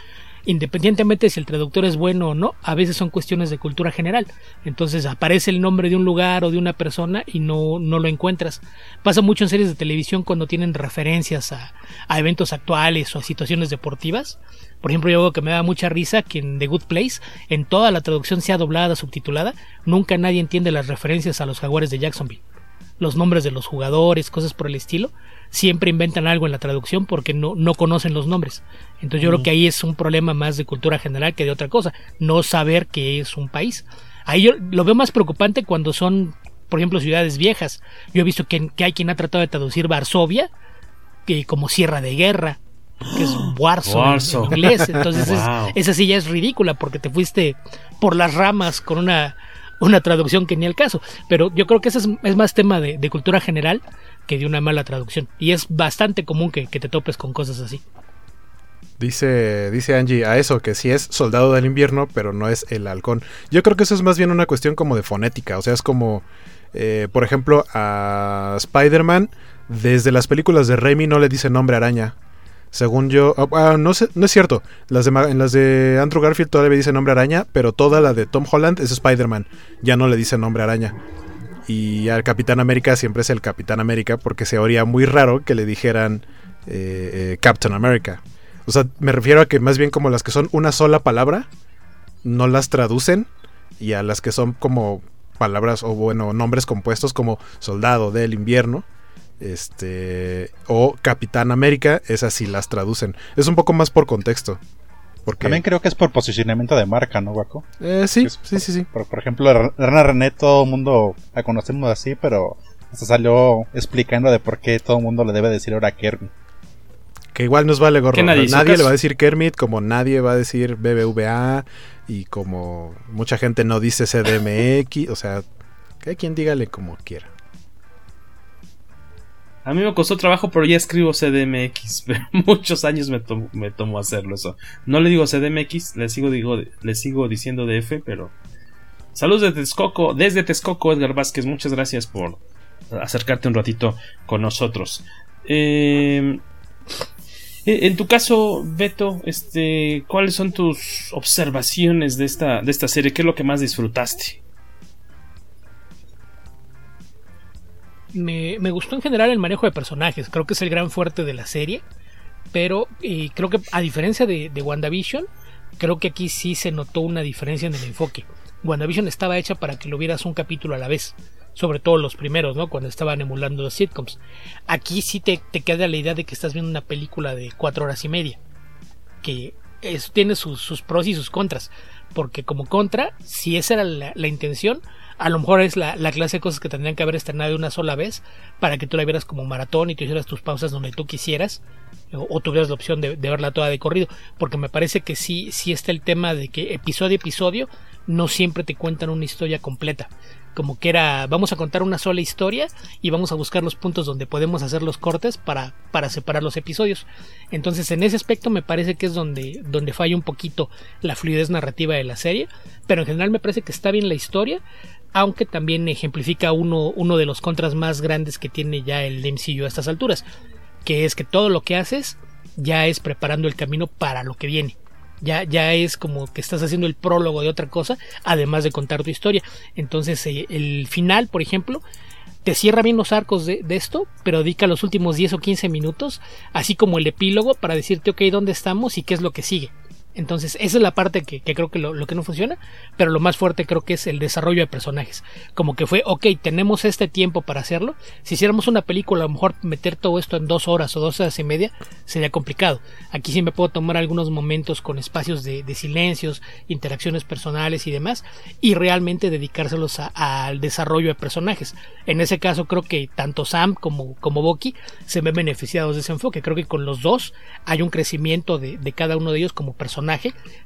Independientemente si el traductor es bueno o no, a veces son cuestiones de cultura general. Entonces aparece el nombre de un lugar o de una persona y no, no lo encuentras. Pasa mucho en series de televisión cuando tienen referencias a, a eventos actuales o a situaciones deportivas. Por ejemplo, yo que me da mucha risa que en The Good Place, en toda la traducción sea doblada, subtitulada, nunca nadie entiende las referencias a los jaguares de Jacksonville los nombres de los jugadores, cosas por el estilo, siempre inventan algo en la traducción porque no, no conocen los nombres. Entonces yo creo que ahí es un problema más de cultura general que de otra cosa, no saber que es un país. Ahí yo lo veo más preocupante cuando son, por ejemplo, ciudades viejas. Yo he visto que, que hay quien ha tratado de traducir Varsovia que como Sierra de Guerra, que es Warsaw, en- en inglés. Entonces es- esa sí ya es ridícula porque te fuiste por las ramas con una, una traducción que ni al caso. Pero yo creo que ese es, es más tema de, de cultura general que de una mala traducción. Y es bastante común que, te topes con cosas así. Dice, dice Angie a eso, que sí es soldado del invierno, pero no es el halcón. Yo creo que eso es más bien una cuestión como de fonética. O sea, es como, eh, por ejemplo, a Spider-Man, desde las películas de Raimi no le dice nombre araña. Según yo, ah, ah, no, sé, no es cierto. Las de, en las de Andrew Garfield todavía dice nombre araña, pero toda la de Tom Holland es Spider-Man. Ya no le dice nombre araña. Y al Capitán América siempre es el Capitán América porque se oría muy raro que le dijeran eh, eh, Captain America. O sea, me refiero a que más bien como las que son una sola palabra, no las traducen. Y a las que son como palabras o bueno, nombres compuestos como Soldado del Invierno. Este. O Capitán América, esas sí las traducen. Es un poco más por contexto. Porque, También creo que es por posicionamiento de marca, ¿no, Guaco? Eh, sí, sí, sí, sí. Por, por ejemplo, Ra- Rana René, todo el mundo la conocemos así, pero hasta salió explicando de por qué todo el mundo le debe decir ahora Kermit. Que igual nos vale gorro. Nadie Nadie, le va a decir Kermit, como nadie va a decir BBVA, y como mucha gente no dice CDMX. O sea, que hay quien dígale como quiera. A mí me costó trabajo, pero ya escribo CDMX. Pero muchos años me, tom- me tomó hacerlo eso. No le digo CDMX, le sigo, digo, le sigo diciendo DF, pero. Saludos de Texcoco, desde Texcoco, Edgar Vázquez. Muchas gracias por acercarte un ratito con nosotros. Eh, en tu caso, Beto, este, ¿cuáles son tus observaciones de esta, de esta serie? ¿Qué es lo que más disfrutaste? Me, gustó en general el manejo de personajes. Creo que es el gran fuerte de la serie. Pero creo que a diferencia de, de WandaVision, creo que aquí sí se notó una diferencia en el enfoque. WandaVision estaba hecha para que lo vieras un capítulo a la vez. sobre todo los primeros, ¿no? Cuando estaban emulando los sitcoms. Aquí sí te, te queda la idea de que estás viendo una película de cuatro horas y media, que eso tiene sus, pros y sus contras, porque como contra, si esa era la intención, a lo mejor es la, la, clase de cosas que tendrían que haber estrenado de una sola vez para que tú la vieras como maratón y te hicieras tus pausas donde tú quisieras o, tuvieras la opción de, de, verla toda de corrido. Porque me parece que sí, sí está el tema de que episodio a episodio no siempre te cuentan una historia completa. Como que era vamos a contar una sola historia y vamos a buscar los puntos donde podemos hacer los cortes para, para separar los episodios. Entonces en ese aspecto me parece que es donde, donde falla un poquito la fluidez narrativa de la serie pero en general me parece que está bien la historia aunque también ejemplifica uno, uno de los contras más grandes que tiene ya el MCU a estas alturas, que es que todo lo que haces ya es preparando el camino para lo que viene. Ya, ya es como que estás haciendo el prólogo de otra cosa, además de contar tu historia. Entonces, eh, el final, por ejemplo, te cierra bien los arcos de, de, esto, pero dedica los últimos 10 o 15 minutos, así como el epílogo, para decirte, ok, ¿dónde estamos y qué es lo que sigue? Entonces, esa es la parte que, creo que lo, que no funciona, pero lo más fuerte creo que es el desarrollo de personajes. Como que fue, ok, tenemos este tiempo para hacerlo. Si hiciéramos una película, a lo mejor meter todo esto en dos horas o dos horas y media sería complicado. Aquí sí me puedo tomar algunos momentos con espacios de, silencios, interacciones personales y demás, y realmente dedicárselos al desarrollo de personajes. En ese caso, creo que tanto Sam como, como Bucky se ven beneficiados de ese enfoque. Creo que con los dos hay un crecimiento de, cada uno de ellos como personajes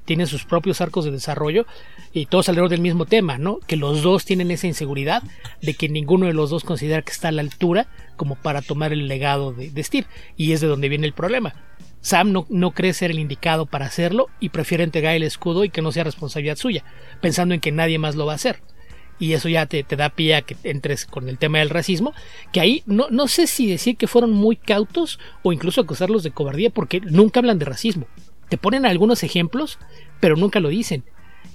tienen sus propios arcos de desarrollo y todos alrededor del mismo tema, ¿no? Que los dos tienen esa inseguridad de que ninguno de los dos considera que está a la altura como para tomar el legado de, de Steve y es de donde viene el problema. Sam no, no, cree ser el indicado para hacerlo y prefiere entregar el escudo y que no sea responsabilidad suya, pensando en que nadie más lo va a hacer. Y eso ya te, te da pie a que entres con el tema del racismo, que ahí no, no sé si decir que fueron muy cautos o incluso acusarlos de cobardía porque nunca hablan de racismo te ponen algunos ejemplos, pero nunca lo dicen.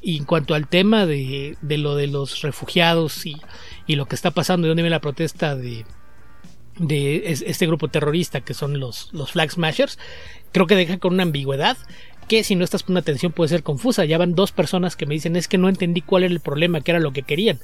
Y en cuanto al tema de, lo de los refugiados y, lo que está pasando, de dónde viene la protesta de, de este grupo terrorista que son los, los Flag Smashers, creo que deja con una ambigüedad que si no estás poniendo atención puede ser confusa. Ya van dos personas que me dicen es que no entendí cuál era el problema, que era lo que querían.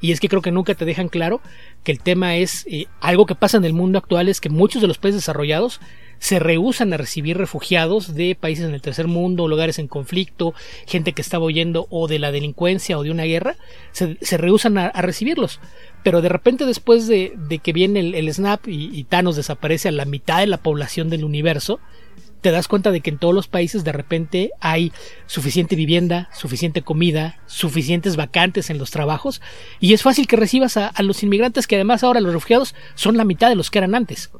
Y es que creo que nunca te dejan claro que el tema es eh, algo que pasa en el mundo actual es que muchos de los países desarrollados se rehusan a recibir refugiados de países en el tercer mundo, lugares en conflicto, gente que estaba huyendo o de la delincuencia o de una guerra, se, se rehusan a, recibirlos. Pero de repente después de, que viene el, el snap y, y, Thanos desaparece a la mitad de la población del universo, te das cuenta de que en todos los países de repente hay suficiente vivienda, suficiente comida, suficientes vacantes en los trabajos y es fácil que recibas a, a los inmigrantes que además ahora los refugiados son la mitad de los que eran antes.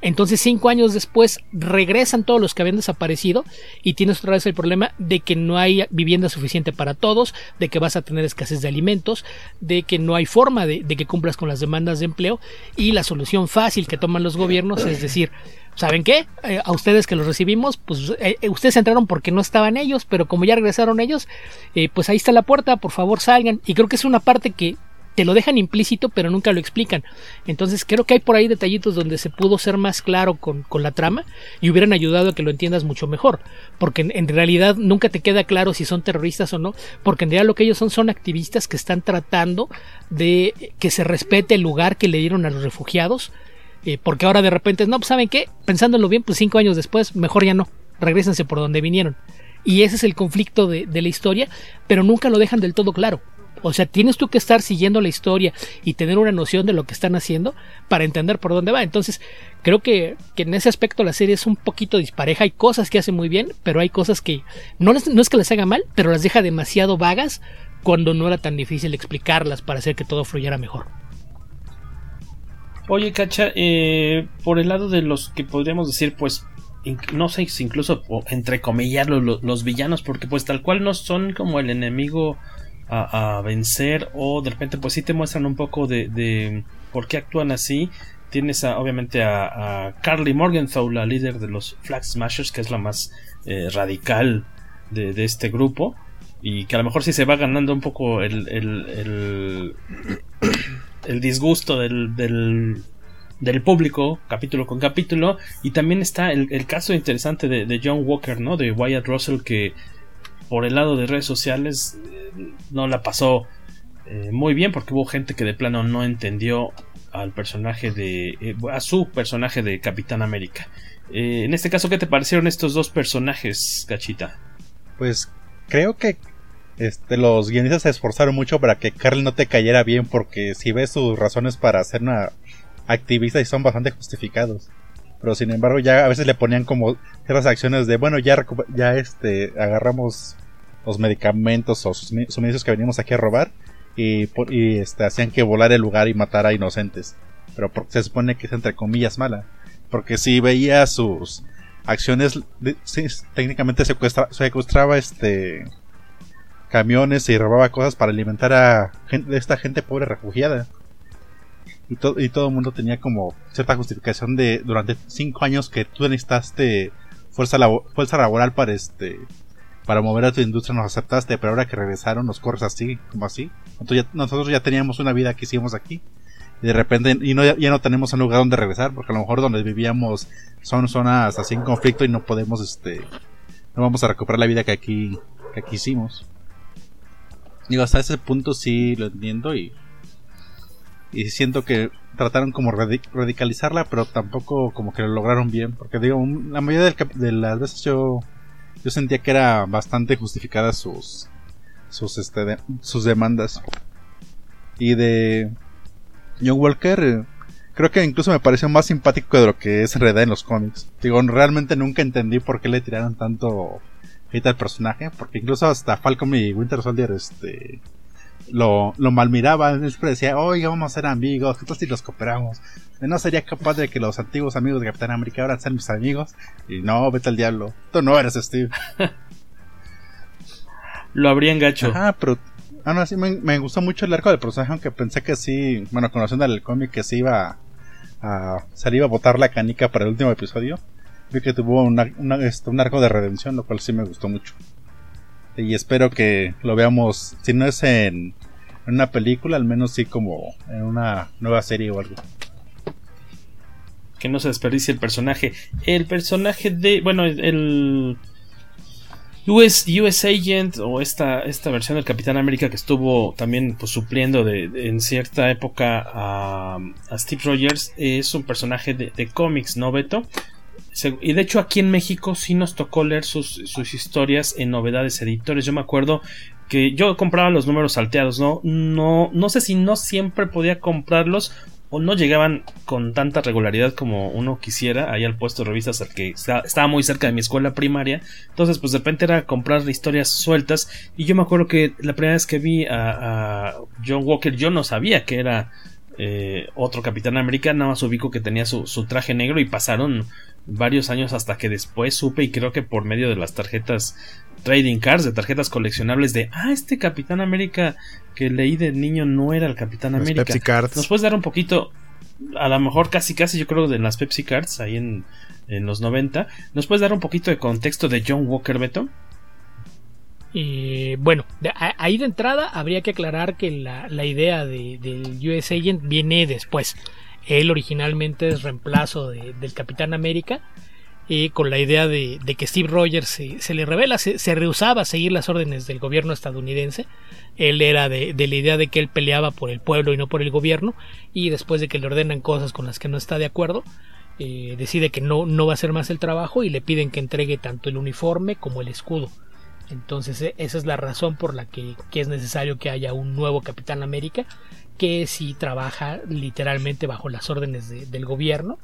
Entonces, cinco años después, regresan todos los que habían desaparecido y tienes otra vez el problema de que no hay vivienda suficiente para todos, de que vas a tener escasez de alimentos, de que no hay forma de, que cumplas con las demandas de empleo y la solución fácil que toman los gobiernos es decir, ¿saben qué? Eh, a ustedes que los recibimos, pues eh, ustedes entraron porque no estaban ellos, pero como ya regresaron ellos, eh, pues ahí está la puerta, por favor salgan. Y creo que es una parte que te lo dejan implícito pero nunca lo explican. Entonces creo que hay por ahí detallitos donde se pudo ser más claro con, con la trama y hubieran ayudado a que lo entiendas mucho mejor. Porque en, realidad nunca te queda claro si son terroristas o no. Porque en realidad lo que ellos son son activistas que están tratando de que se respete el lugar que le dieron a los refugiados. Eh, porque ahora de repente, no, pues saben qué, pensándolo bien, pues cinco años después, mejor ya no. Regrésense por donde vinieron. Y ese es el conflicto de, de la historia, pero nunca lo dejan del todo claro. O sea, tienes tú que estar siguiendo la historia y tener una noción de lo que están haciendo para entender por dónde va. Entonces, creo que, que en ese aspecto la serie es un poquito dispareja. Hay cosas que hace muy bien, pero hay cosas que no, no es que las haga mal, pero las deja demasiado vagas cuando no era tan difícil explicarlas para hacer que todo fluyera mejor. Oye, Cacha, eh, por el lado de los que podríamos decir, pues, no sé incluso entrecomillar los, los villanos, porque pues tal cual no son como el enemigo a, vencer o de repente pues sí te muestran un poco de, de por qué actúan así. Tienes obviamente a, Carly Morgenthau, la líder de los Flag Smashers, que es la más eh, radical de, de, este grupo y que a lo mejor sí se va ganando un poco el, el, el, el disgusto del, del, del, público capítulo con capítulo y también está el, el caso interesante de, de John Walker, ¿no? De Wyatt Russell que por el lado de redes sociales no la pasó eh, muy bien porque hubo gente que de plano no entendió al personaje de eh, a su personaje de Capitán América. Eh, en este caso, ¿qué te parecieron estos dos personajes, Cachita? Pues creo que este, los guionistas se esforzaron mucho para que Carl no te cayera bien porque si ves sus razones para ser una activista y son bastante justificados. Pero sin embargo ya a veces le ponían como ciertas acciones de bueno ya, ya este agarramos los medicamentos o suministros que venimos aquí a robar y, este, hacían que volar el lugar y matar a inocentes. Pero se supone que es entre comillas mala. Porque si veía sus acciones, técnicamente secuestra, secuestraba este camiones y robaba cosas para alimentar a esta gente pobre refugiada. Y, y todo el mundo tenía como cierta justificación de durante cinco años que tú necesitaste fuerza, fuerza laboral para este para mover a tu industria nos aceptaste, pero ahora que regresaron nos corres así, como así. Entonces nosotros ya teníamos una vida que hicimos aquí. Y de repente y no, ya no tenemos un lugar donde regresar, porque a lo mejor donde vivíamos son zonas así en conflicto y no podemos, este, no vamos a recuperar la vida que aquí, que aquí hicimos. Digo, hasta ese punto sí lo entiendo y, y siento que trataron como radicalizarla, pero tampoco como que lo lograron bien, porque digo, la mayoría de las veces yo yo sentía que era bastante justificada sus sus este sus demandas. Y de John Walker eh, creo que incluso me pareció más simpático de lo que es en realidad en los cómics. Digo realmente nunca entendí por qué le tiraron tanto hate al personaje porque incluso hasta Falcon y Winter Soldier este lo, lo malmiraba, él siempre decía, oiga, vamos a ser amigos, ¿qué si los cooperamos? no sería capaz de que los antiguos amigos de Capitán América ahora sean mis amigos. Y no, vete al diablo. Tú no eres Steve. Lo habrían gacho. Ah, pero. Ah, no, sí, me, gustó mucho el arco del personaje, aunque pensé que sí, bueno, conociendo el cómic, que sí iba a. Se iba a botar la canica para el último episodio. Vi que tuvo este, un arco de redención, lo cual sí me gustó mucho. Y espero que lo veamos, si no es en, una película, al menos sí como en una nueva serie o algo que no se desperdicie el personaje. El personaje de. Bueno, el. US, US Agent o esta, esta versión del Capitán América que estuvo también pues, supliendo de, en cierta época a, Steve Rogers es un personaje de, de cómics, ¿no, Beto? Y de hecho aquí en México sí nos tocó leer sus, sus, historias en novedades editores. Yo me acuerdo que yo compraba los números salteados, ¿no? No, no sé si no siempre podía comprarlos o no llegaban con tanta regularidad como uno quisiera ahí al puesto de revistas al que estaba muy cerca de mi escuela primaria. Entonces, pues de repente era comprar historias sueltas. Y yo me acuerdo que la primera vez que vi a, John Walker, yo no sabía que era eh, otro Capitán América, nada más ubico que tenía su, su traje negro y pasaron varios años hasta que después supe y creo que por medio de las tarjetas trading cards, de tarjetas coleccionables de, ah, este Capitán América que leí de niño no era el Capitán América. Pepsi Cards. ¿Nos puedes dar un poquito, a lo mejor casi casi yo creo de las Pepsi Cards ahí en, en los 90, ¿nos puedes dar un poquito de contexto de John Walker Beto? Eh, bueno, ahí de entrada habría que aclarar que la, la idea de, del US Agent viene después. Él originalmente es reemplazo del Capitán América y con la idea de, que Steve Rogers se, le revela, se, rehusaba a seguir las órdenes del gobierno estadounidense. Él era de, la idea de que él peleaba por el pueblo y no por el gobierno, y después de que le ordenan cosas con las que no está de acuerdo, eh, decide que no, no va a hacer más el trabajo y le piden que entregue tanto el uniforme como el escudo. Entonces e, esa es la razón por la que, que es necesario que haya un nuevo Capitán América que sí trabaja literalmente bajo las órdenes del gobierno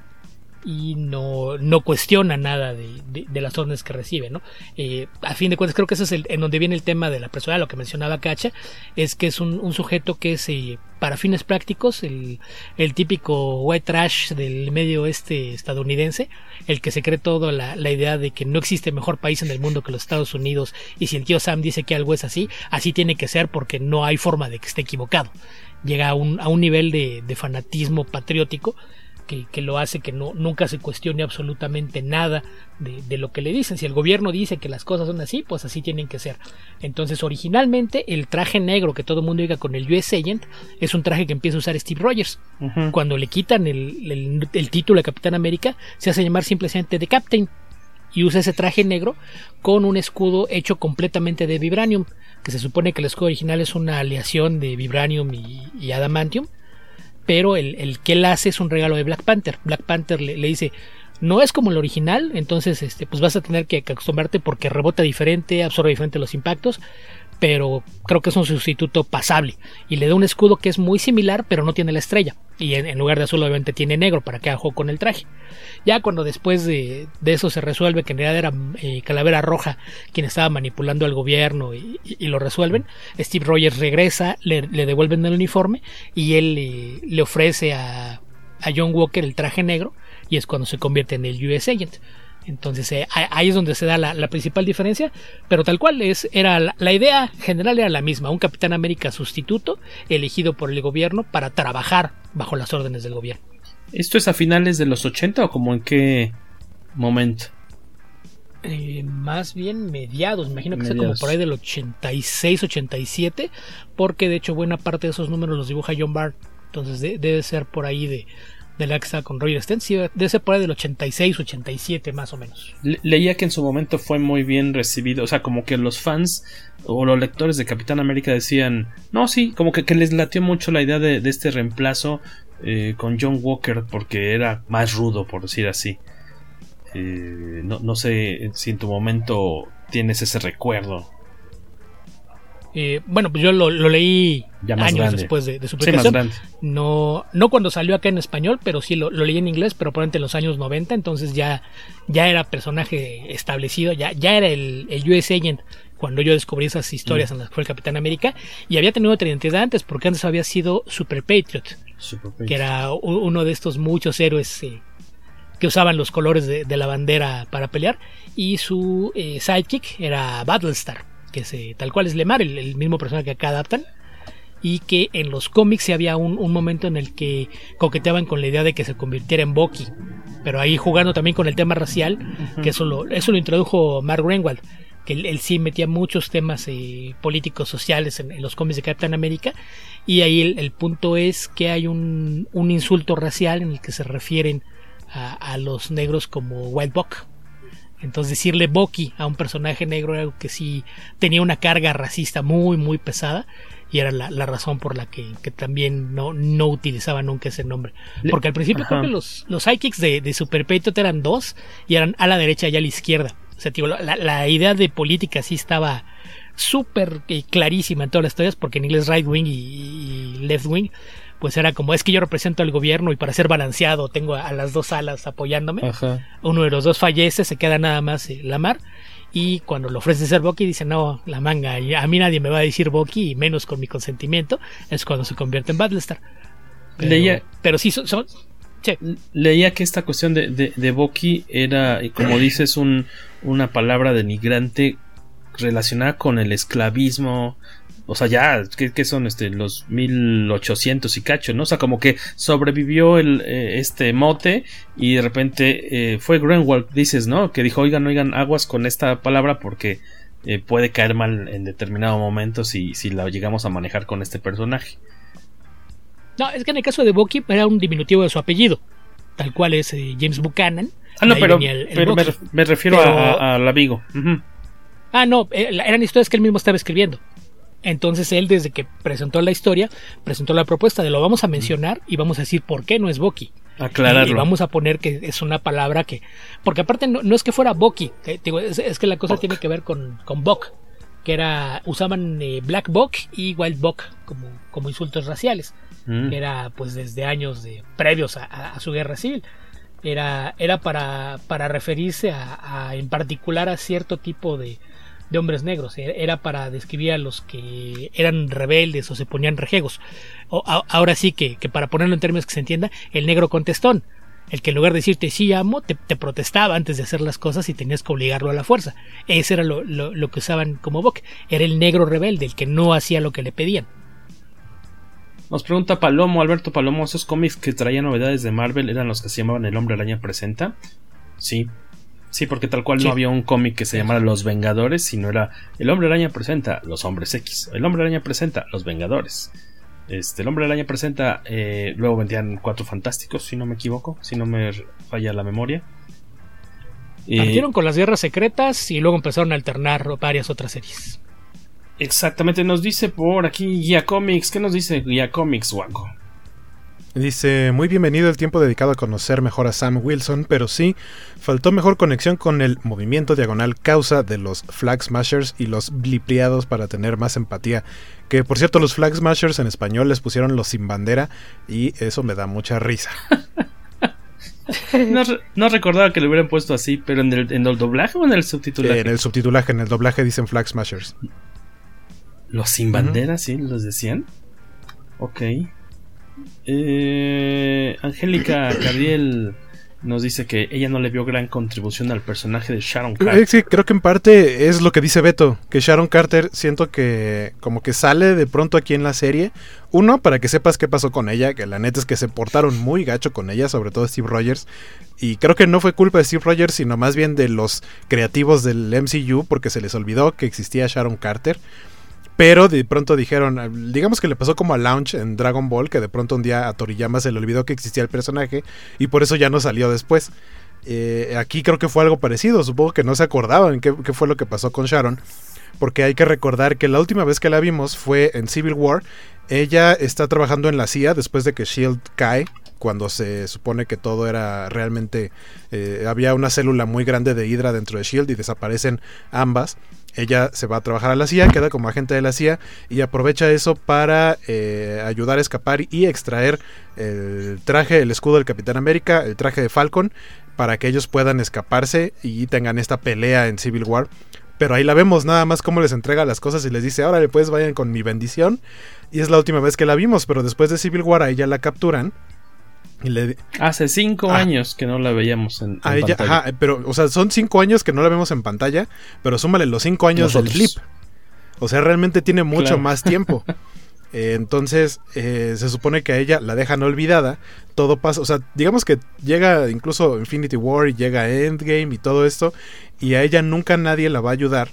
y no, no cuestiona nada de, las órdenes que recibe, ¿no? Eh, a fin de cuentas, creo que ese es el, en donde viene el tema de la persona, lo que mencionaba Cacha, es que es un, un sujeto que es, eh, para fines prácticos, el, el, típico white trash del medio oeste estadounidense, el que se cree todo la, la, idea de que no existe mejor país en el mundo que los Estados Unidos, y si el tío Sam dice que algo es así, así tiene que ser porque no hay forma de que esté equivocado. Llega a un, a un nivel de, de fanatismo patriótico que, lo hace que no, nunca se cuestione absolutamente nada de, lo que le dicen. Si el gobierno dice que las cosas son así, pues así tienen que ser. Entonces, originalmente, el traje negro que todo el mundo diga con el US Agent es un traje que empieza a usar Steve Rogers. Cuando le quitan el, el, título de Capitán América, se hace llamar simplemente The Captain y usa ese traje negro con un escudo hecho completamente de vibranium, que se supone que el escudo original es una aleación de vibranium y, adamantium, pero el, que él hace es un regalo de Black Panther. Black Panther le, dice, no es como el original, entonces este, pues vas a tener que, acostumbrarte porque rebota diferente, absorbe diferente los impactos, pero creo que es un sustituto pasable y le da un escudo que es muy similar pero no tiene la estrella. Y en, lugar de azul obviamente tiene negro para que haga juego con el traje ya cuando después de, eso se resuelve que en realidad era eh, Calavera Roja quien estaba manipulando al gobierno y, lo resuelven Steve Rogers regresa le, devuelven el uniforme y él eh, le ofrece a, a John Walker el traje negro y es cuando se convierte en el US Agent entonces eh, ahí es donde se da la, principal diferencia, pero tal cual es, era la, idea general era la misma, un Capitán América sustituto elegido por el gobierno para trabajar bajo las órdenes del gobierno. ¿Esto es a finales de los 80 o como en qué momento? Eh, más bien mediados, me imagino que sea como por ahí del 86-87, porque de hecho buena parte de esos números los dibuja John Bart, entonces debe ser por ahí de de la que está con Roger Stent, de ese por ahí del 86, 87 más o menos. leía que en su momento fue muy bien recibido, o sea, como que los fans o los lectores de Capitán América decían, no, sí, como que, les latió mucho la idea de, este reemplazo eh, con John Walker porque era más rudo, por decir así. Eh, no, no sé si en tu momento tienes ese recuerdo. Eh, bueno, pues yo lo, leí años después de, su publicación. no, no cuando salió acá en español, pero sí lo, leí en inglés, pero probablemente en los años 90, entonces ya, ya era personaje establecido, ya, ya era el, el US Agent cuando yo descubrí esas historias mm. en las que fue el Capitán América, y había tenido otra identidad antes, porque antes había sido Super Patriot, que era uno de estos muchos héroes eh, que usaban los colores de, la bandera para pelear, y su eh, sidekick era Battlestar que se, tal cual es Lemar, el, mismo personaje que acá adaptan, y que en los cómics había un, momento en el que coqueteaban con la idea de que se convirtiera en Bucky, pero ahí jugando también con el tema racial, que eso lo, eso lo introdujo Mark Greenwald, que él, sí metía muchos temas eh, políticos, sociales en, los cómics de Capitán América, y ahí el, punto es que hay un, un, insulto racial en el que se refieren a, a los negros como White Buck entonces decirle Bucky a un personaje negro era algo que sí tenía una carga racista muy muy pesada y era la, razón por la que, también no, no utilizaba nunca ese nombre. Porque al principio creo que los, los sidekicks de, de Super Patriot eran dos y eran a la derecha y a la izquierda. La, idea de política sí estaba súper eh, clarísima en todas las historias porque en inglés right wing y left wing pues era como, es que yo represento al gobierno y para ser balanceado tengo a, las dos alas apoyándome. Uno de los dos fallece, se queda nada más eh, la mar. Y cuando le ofrece ser Bucky, dice, no, la manga, a mí nadie me va a decir Bucky, y menos con mi consentimiento. Es cuando se convierte en Battlestar. Pero, leía, pero sí, son, Leía que esta cuestión de, de, de Bucky era, como dices, un, una palabra denigrante relacionada con el esclavismo, o sea, ya, ¿qué, son este, los 1800 y cacho, ¿no? O sea, como que sobrevivió el, eh, este mote y de repente eh, fue Greenwald, dices, ¿no? Que dijo, oigan, oigan, aguas con esta palabra porque eh, puede caer mal en determinado momento si, si la llegamos a manejar con este personaje. No, es que en el caso de Bucky era un diminutivo de su apellido, tal cual es James Buchanan. Ah, no, pero, pero me, refiero a, la Vigo. Ah, no, eran historias que él mismo estaba escribiendo. Entonces él desde que presentó la historia, presentó la propuesta de lo vamos a mencionar y vamos a decir por qué no es Boki. Aclararlo. Y vamos a poner que es una palabra que... Porque aparte no, es que fuera Boki, es, que la cosa tiene que ver con, con Bok, que era... Usaban eh, Black Bok y Wild Bok como, como insultos raciales. Era pues desde años de, previos a, su guerra civil. Era, era para, para referirse a, en particular a cierto tipo de, de hombres negros, e-, era para describir a los que eran rebeldes o se ponían rejegos. O, ahora sí que, que, para ponerlo en términos que se entienda, el negro contestón, el que en lugar de decirte sí amo, te, protestaba antes de hacer las cosas y tenías que obligarlo a la fuerza. Ese era lo, lo, que usaban como boc, era el negro rebelde, el que no hacía lo que le pedían. Nos pregunta Palomo, Alberto Palomo, ¿esos cómics que traían novedades de Marvel eran los que se llamaban El Hombre Araña Presenta? Sí, Sí, porque tal cual no había un cómic que se llamara Los Vengadores, sino era El Hombre Araña presenta Los Hombres X. El Hombre Araña presenta Los Vengadores. Este, el Hombre Araña presenta. Eh, luego vendían Cuatro Fantásticos, si no me equivoco, si no me falla la memoria. Eh, Partieron con las guerras secretas y luego empezaron a alternar varias otras series. Exactamente, nos dice por aquí Guía Comics. ¿Qué nos dice Guía Comics, Waco? Dice, muy bienvenido el tiempo dedicado a conocer mejor a Sam Wilson, pero sí, faltó mejor conexión con el movimiento diagonal causa de los Flag Smashers y los blipliados para tener más empatía. Que por cierto, los Flag Smashers en español les pusieron los sin bandera y eso me da mucha risa. no, no, recordaba que le hubieran puesto así, pero en el, en el doblaje o en el subtitulaje? Eh, en el subtitulaje, en el doblaje dicen Flag Smashers. ¿Los sin bandera, uh -huh. sí? ¿Los decían? Ok. Eh, Angélica Gabriel nos dice que ella no le vio gran contribución al personaje de Sharon Carter. Sí, creo que en parte es lo que dice Beto, que Sharon Carter siento que como que sale de pronto aquí en la serie. Uno, para que sepas qué pasó con ella, que la neta es que se portaron muy gacho con ella, sobre todo Steve Rogers. Y creo que no fue culpa de Steve Rogers, sino más bien de los creativos del MCU, porque se les olvidó que existía Sharon Carter. Pero de pronto dijeron, digamos que le pasó como a Launch en Dragon Ball, que de pronto un día a Toriyama se le olvidó que existía el personaje y por eso ya no salió después. Eh, aquí creo que fue algo parecido, supongo que no se acordaban qué, qué, fue lo que pasó con Sharon, porque hay que recordar que la última vez que la vimos fue en Civil War. Ella está trabajando en la CIA después de que Shield cae, cuando se supone que todo era realmente... Eh, había una célula muy grande de Hydra dentro de Shield y desaparecen ambas ella se va a trabajar a la CIA, queda como agente de la CIA y aprovecha eso para eh, ayudar a escapar y extraer el traje, el escudo del Capitán América, el traje de Falcon, para que ellos puedan escaparse y tengan esta pelea en Civil War. Pero ahí la vemos nada más cómo les entrega las cosas y les dice, ahora pues vayan con mi bendición. Y es la última vez que la vimos, pero después de Civil War a ella la capturan. Le... Hace cinco ah, años que no la veíamos en, en a ella, pantalla. Ajá, pero, o sea, son cinco años que no la vemos en pantalla, pero súmale los cinco años Nosotros. del clip. O sea, realmente tiene mucho Claro. más tiempo. Eh, entonces, eh, se supone que a ella la dejan olvidada. Todo pasa, o sea, digamos que llega incluso Infinity War y llega Endgame y todo esto. Y a ella nunca nadie la va a ayudar.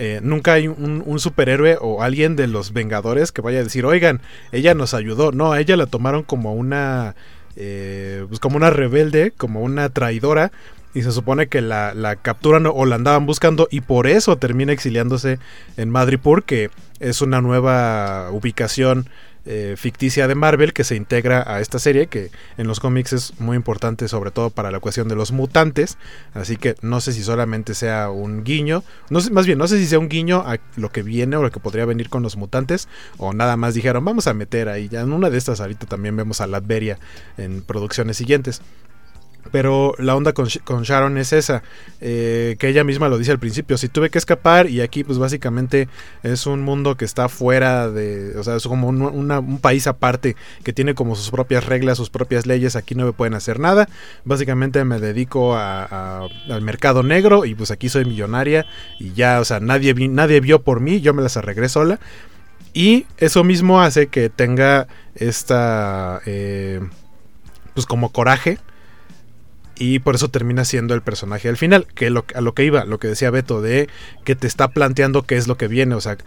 Eh, nunca hay un, un, superhéroe o alguien de los Vengadores que vaya a decir, oigan, ella nos ayudó. No, a ella la tomaron como una, eh, pues como una rebelde, como una traidora. Y se supone que la, la, capturan o la andaban buscando y por eso termina exiliándose en Madripoor, que es una nueva ubicación eh, ficticia de Marvel que se integra a esta serie, que en los cómics es muy importante sobre todo para la cuestión de los mutantes. Así que no sé si solamente sea un guiño, no sé, más bien no sé si sea un guiño a lo que viene o lo que podría venir con los mutantes, o nada más dijeron vamos a meter ahí. Ya en una de estas ahorita también vemos a Latveria en producciones siguientes. Pero la onda con, Sharon es esa, eh, que ella misma lo dice al principio, si tuve que escapar y aquí pues básicamente es un mundo que está fuera de, o sea, es como un, país aparte que tiene como sus propias reglas, sus propias leyes, aquí no me pueden hacer nada, básicamente me dedico a, al mercado negro y pues aquí soy millonaria y ya, o sea, nadie, nadie vio por mí, yo me las arreglé sola. Y eso mismo hace que tenga esta, eh, pues como coraje, y por eso termina siendo el personaje al final, que a lo que iba, lo que decía Beto, de que te está planteando qué es lo que viene, o sea,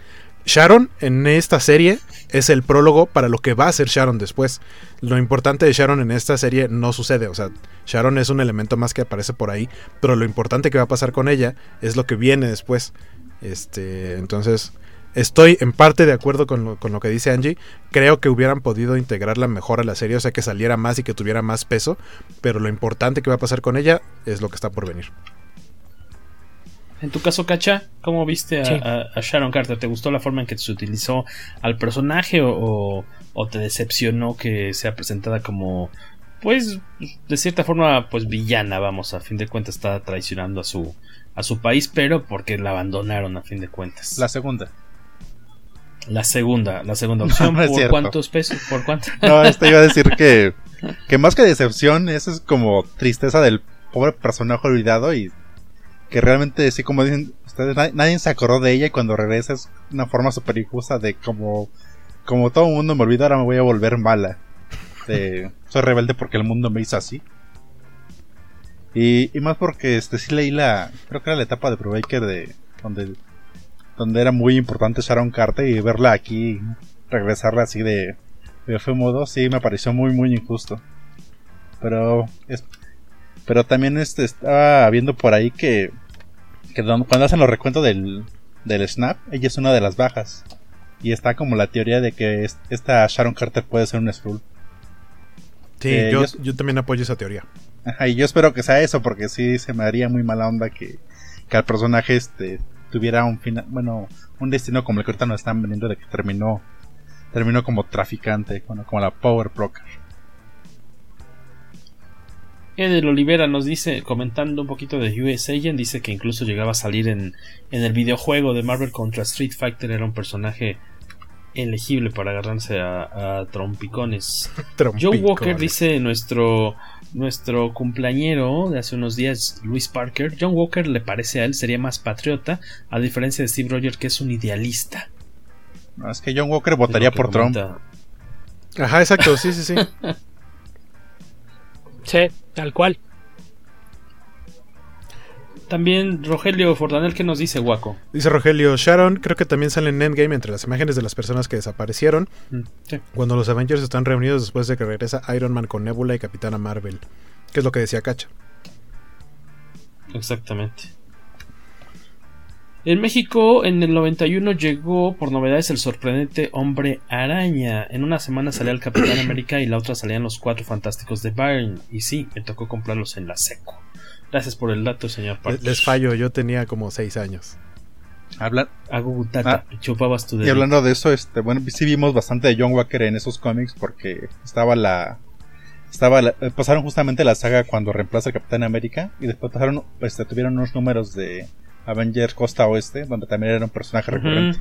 Sharon en esta serie es el prólogo para lo que va a ser Sharon después. Lo importante de Sharon en esta serie no sucede, o sea, Sharon es un elemento más que aparece por ahí, pero lo importante que va a pasar con ella es lo que viene después. Este, entonces, Estoy en parte de acuerdo con lo, con lo, que dice Angie. Creo que hubieran podido integrarla mejor a la serie, o sea, que saliera más y que tuviera más peso. Pero lo importante que va a pasar con ella es lo que está por venir. En tu caso, Cacha, ¿cómo viste a, sí. a, a Sharon Carter? ¿Te gustó la forma en que se utilizó al personaje o, o, o, te decepcionó que sea presentada como, pues, de cierta forma, pues villana? Vamos, a fin de cuentas está traicionando a su, a su país, pero porque la abandonaron a fin de cuentas. La segunda. La segunda, la segunda opción. No, no ¿Por cierto. cuántos pesos? ¿Por cuánto? No, esto iba a decir que, que más que decepción, eso es como tristeza del pobre personaje olvidado y que realmente, sí, como dicen ustedes, nadie, nadie se acordó de ella y cuando regresa es una forma súper injusta de como, como todo el mundo me olvida, ahora me voy a volver mala. De, soy rebelde porque el mundo me hizo así. Y, y más porque este sí leí la, creo que era la etapa de Brubaker de, donde donde era muy importante Sharon Carter y verla aquí regresarla así de de fue modo sí me pareció muy muy injusto pero es, Pero también este estaba viendo por ahí que, que cuando hacen los recuentos del, del Snap, ella es una de las bajas. Y está como la teoría de que es- esta Sharon Carter puede ser un Skrull. Sí, Eh, yo, yo- yo también apoyo esa teoría. Ajá, y yo espero que sea eso, porque sí se me haría muy mala onda que, que al personaje este tuviera un final, bueno, un destino como el que ahorita nos están vendiendo de que terminó, terminó como traficante, bueno, como la Power Broker. Edel Olivera nos dice, comentando un poquito de US Agent, dice que incluso llegaba a salir en, en el videojuego de Marvel contra Street Fighter, era un personaje elegible para agarrarse a, a trompicones. Joe. Walker dice nuestro nuestro cumpleañero de hace unos días, Luis Parker, John Walker le parece a él sería más patriota, a diferencia de Steve Rogers que es un idealista. No, es que John Walker votaría por Trump. comenta. Ajá, exacto, sí, sí, sí. Sí, tal cual. También Rogelio Fordanel que nos dice Guaco. Dice Rogelio, Sharon creo que también sale en Endgame entre las imágenes de las personas que desaparecieron Mm, sí. cuando los Avengers están reunidos después de que regresa Iron Man con Nebula y Capitana Marvel. Que es lo que decía Cacha. Exactamente. En México, en el 91 llegó por novedades el sorprendente Hombre Araña. En una semana salía el Capitán América y la otra salían los Cuatro Fantásticos de Byrne. Y sí, me tocó comprarlos en la seco. Gracias por el dato, señor Les, Parker. les fallo, yo tenía como seis años. Habla- Hago gutata, Ah. chupabas tu y dedo. hablando de eso, este, bueno, sí vimos bastante de John Walker en esos cómics porque estaba la, estaba la- eh, pasaron justamente la saga cuando reemplaza al Capitán América y después pasaron, este, tuvieron unos números de Avengers Costa Oeste donde también era un personaje recurrente.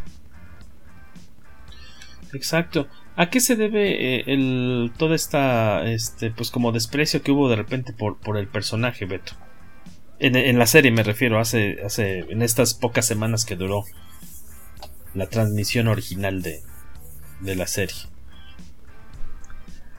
Exacto. ¿A qué se debe eh, el toda esta este pues como desprecio que hubo de repente por, por el personaje Beto? En, la serie me refiero, hace hace en estas pocas semanas que duró la transmisión original de, de la serie.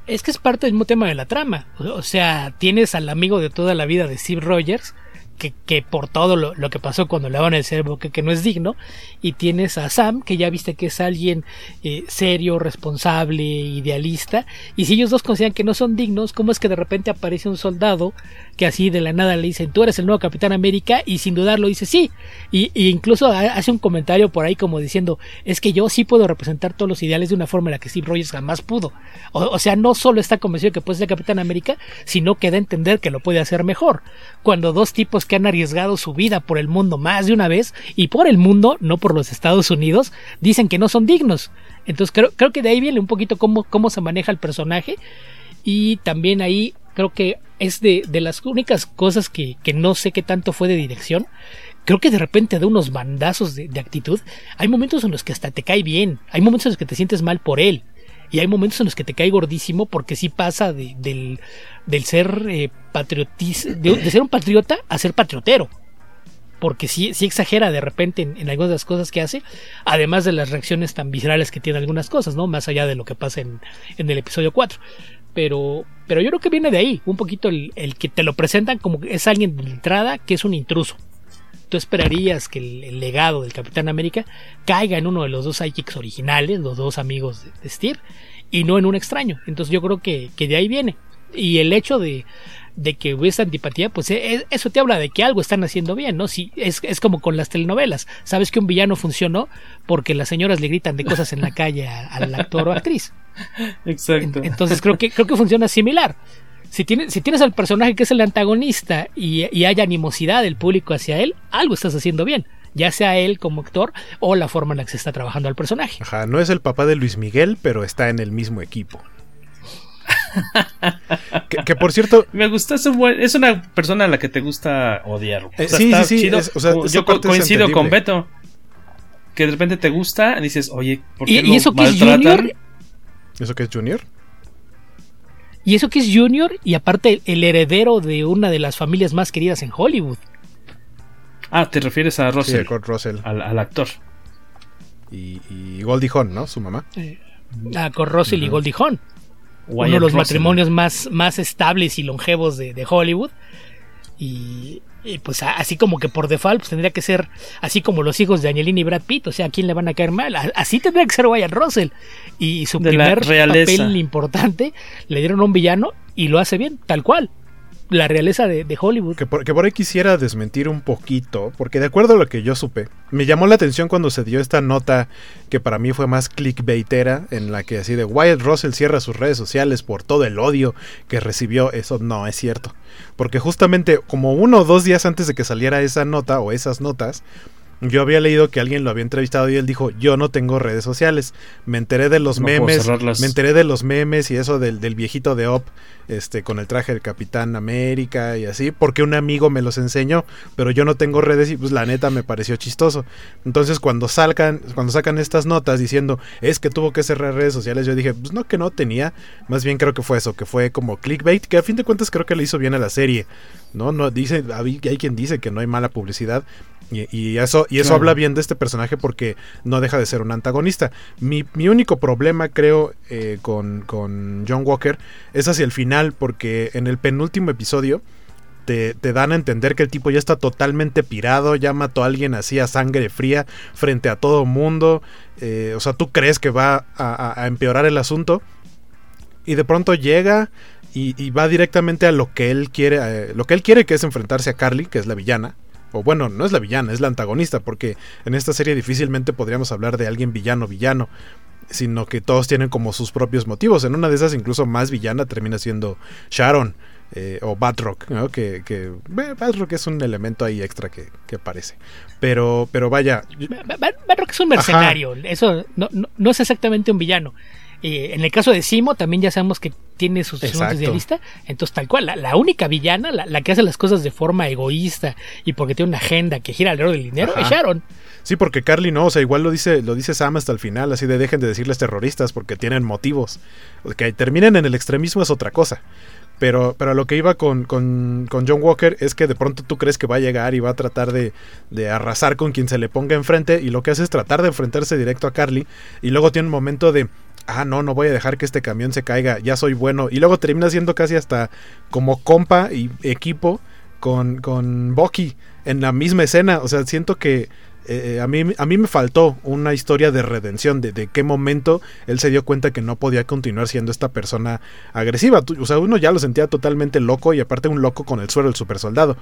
Es que es parte del mismo tema de la trama. O sea, tienes al amigo de toda la vida de Steve Rogers, que, que por todo lo, que pasó cuando le daban el cerebro, que, no es digno, y tienes a Sam, que ya viste que es alguien eh, serio, responsable, idealista, y si ellos dos consideran que no son dignos, ¿cómo es que de repente aparece un soldado que así de la nada le dicen, tú eres el nuevo Capitán América, y sin dudarlo dice sí, y, incluso ha- hace un comentario por ahí como diciendo, es que yo sí puedo representar todos los ideales de una forma en la que Steve Rogers jamás pudo. O, o sea, no solo está convencido que puede ser Capitán América, sino que da a entender que lo puede hacer mejor. Cuando dos tipos que han arriesgado su vida por el mundo más de una vez, y por el mundo, no por los Estados Unidos, dicen que no son dignos. Entonces creo, creo que de ahí viene un poquito cómo, cómo se maneja el personaje. Y también ahí creo que es de, de las únicas cosas que, que no sé qué tanto fue de dirección. Creo que de repente da unos bandazos de, de actitud. Hay momentos en los que hasta te cae bien. Hay momentos en los que te sientes mal por él. Y hay momentos en los que te cae gordísimo porque sí pasa de- del, del ser eh, de, ser un patriota a ser patriotero. Porque sí, sí exagera de repente en, en algunas de las cosas que hace, además de las reacciones tan viscerales que tiene algunas cosas, ¿no? Más allá de lo que pasa en, en el episodio 4. Pero, pero yo creo que viene de ahí, un poquito el, el que te lo presentan como que es alguien de entrada que es un intruso. Tú esperarías que el, el legado del Capitán América caiga en uno de los dos sidekicks originales, los dos amigos de, de Steve, y no en un extraño. Entonces yo creo que, que de ahí viene. Y el hecho de, de que hubiera esta antipatía, pues e- eso te habla de que algo están haciendo bien, ¿no? Si, es, es como con las telenovelas. Sabes que un villano funcionó porque las señoras le gritan de cosas en la calle al actor o actriz. Exacto. Entonces creo que, creo que funciona similar. Si tienes, si tienes al personaje que es el antagonista y, y hay animosidad del público hacia él, algo estás haciendo bien. Ya sea él como actor o la forma en la que se está trabajando al personaje. Ajá, no es el papá de Luis Miguel, pero está en el mismo equipo. que, que, por cierto. Me gusta, es, un buen- es una persona a la que te gusta odiar. O Eh, sea, sí, está sí, sí, chido. es- o sea, yo co- coincido con. Beto. Que de repente te gusta, dices, oye, ¿por qué Y, lo y eso que es maltratan? Junior, ¿Eso que es Junior? Y eso que es Junior, y aparte el heredero de una de las familias más queridas en Hollywood. Ah, te refieres a Sí, Russell, de Kurt Russell. al, al actor. Y, y Goldie Hawn, ¿no? Su mamá. Ah, con Russell y Goldie Hawn. uno de los Russell. matrimonios más, más estables y longevos de, de Hollywood. Y, y, pues así como que por default pues, tendría que ser así como los hijos de Angelina y Brad Pitt, o sea, ¿a quién le van a caer mal? Así tendría que ser Wyatt Russell. Y su De primer papel importante le dieron a un villano y lo hace bien, tal cual. La realeza de, Hollywood. Que por, que por ahí quisiera desmentir un poquito, porque de acuerdo a lo que yo supe, me llamó la atención cuando se dio esta nota que para mí fue más clickbaitera, en la que así de Wyatt Russell cierra sus redes sociales por todo el odio que recibió. Eso no es cierto. Porque justamente como uno o dos días antes de que saliera esa nota o esas notas, yo había leído que alguien lo había entrevistado y él dijo, yo no tengo redes sociales. Me enteré de los No memes, me enteré de los memes y eso del, del viejito de Op, este, con el traje del Capitán América y así, porque un amigo me los enseñó, pero yo no tengo redes y pues la neta me pareció chistoso. Entonces cuando salgan, cuando sacan estas notas diciendo, es que tuvo que cerrar redes sociales, yo dije, pues no que no tenía, más bien creo que fue eso, que fue como clickbait, que a fin de cuentas creo que le hizo bien a la serie. No, no dice, hay hay quien dice que no hay mala publicidad, y, y eso, y eso Claro. habla bien de este personaje porque no deja de ser un antagonista. Mi, mi único problema, creo, eh, con, con John Walker es hacia el final, porque en el penúltimo episodio te, te dan a entender que el tipo ya está totalmente pirado, ya mató a alguien así a sangre fría frente a todo mundo. eh, o sea, tú crees que va a, a- a empeorar el asunto y de pronto llega y, y va directamente a lo que él quiere, eh, lo que él quiere que es enfrentarse a Carly, que es la villana. O bueno, no es la villana, es la antagonista, porque en esta serie difícilmente podríamos hablar de alguien villano villano, sino que todos tienen como sus propios motivos. En una de esas incluso más villana termina siendo Sharon eh, o Batroc, ¿no? que, que eh, Batroc es un elemento ahí extra que, que aparece. Pero, pero vaya, Batroc es un mercenario. Eso no, no- no es exactamente un villano. Eh, en el caso de Simo, también ya sabemos que tiene sus asuntos Exacto. idealistas. Entonces, tal cual, la, la única villana, la, la que hace las cosas de forma egoísta y porque tiene una agenda que gira alrededor del dinero, Ajá. es Sharon. Sí, porque Carly no, o sea, igual lo dice, lo dice Sam hasta el final, así de dejen de decirles terroristas porque tienen motivos. Que terminen en el extremismo es otra cosa. Pero, pero a lo que iba con, con, con John Walker es que de pronto tú crees que va a llegar y va a tratar de, de arrasar con quien se le ponga enfrente y lo que hace es tratar de enfrentarse directo a Carly y luego tiene un momento de, ah, no, no voy a dejar que este camión se caiga, ya soy bueno y luego termina siendo casi hasta como compa y equipo con, con Bucky en la misma escena, o sea, siento que eh, a, mí, a mí me faltó una historia de redención, de, de qué momento él se dio cuenta que no podía continuar siendo esta persona agresiva. O sea, uno ya lo sentía totalmente loco y aparte un loco con el suero del super soldado.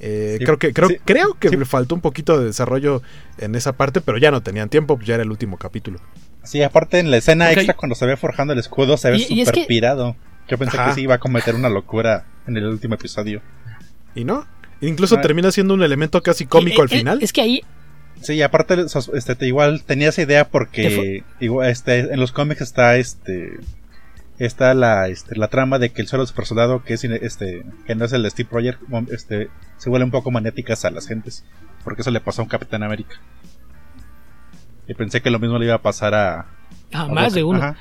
Eh, Sí, creo que, creo, sí, creo que sí. le faltó un poquito de desarrollo en esa parte, pero ya no tenían tiempo, ya era el último capítulo. Sí, aparte en la escena extra cuando se ve forjando el escudo se ve Y- y es súper que- pirado. Yo pensé Ajá. que sí iba a cometer una locura en el último episodio. ¿Y no? Incluso Ah. termina siendo un elemento casi cómico Eh, al eh, final. Es que ahí, Sí, aparte este, te- igual tenía esa idea porque igual, este, en los cómics está este está la, este, la trama de que el solo super soldado que es este que no es el de Steve Rogers este se vuelve un poco magnéticas a las gentes porque eso le pasó a un Capitán América y pensé que lo mismo le iba a pasar a, a a más de uno. Ajá.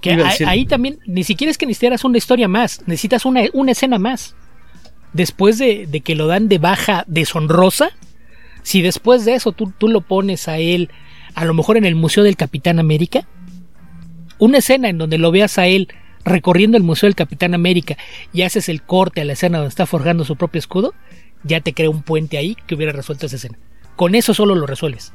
Que ahí también, ni siquiera es que necesitas una historia más, necesitas una, una escena más. Después de, de que lo dan de baja deshonrosa, si después de eso tú, tú lo pones a él, a lo mejor en el Museo del Capitán América, una escena en donde lo veas a él recorriendo el Museo del Capitán América y haces el corte a la escena donde está forjando su propio escudo, ya te crea un puente ahí que hubiera resuelto esa escena. Con eso solo lo resuelves.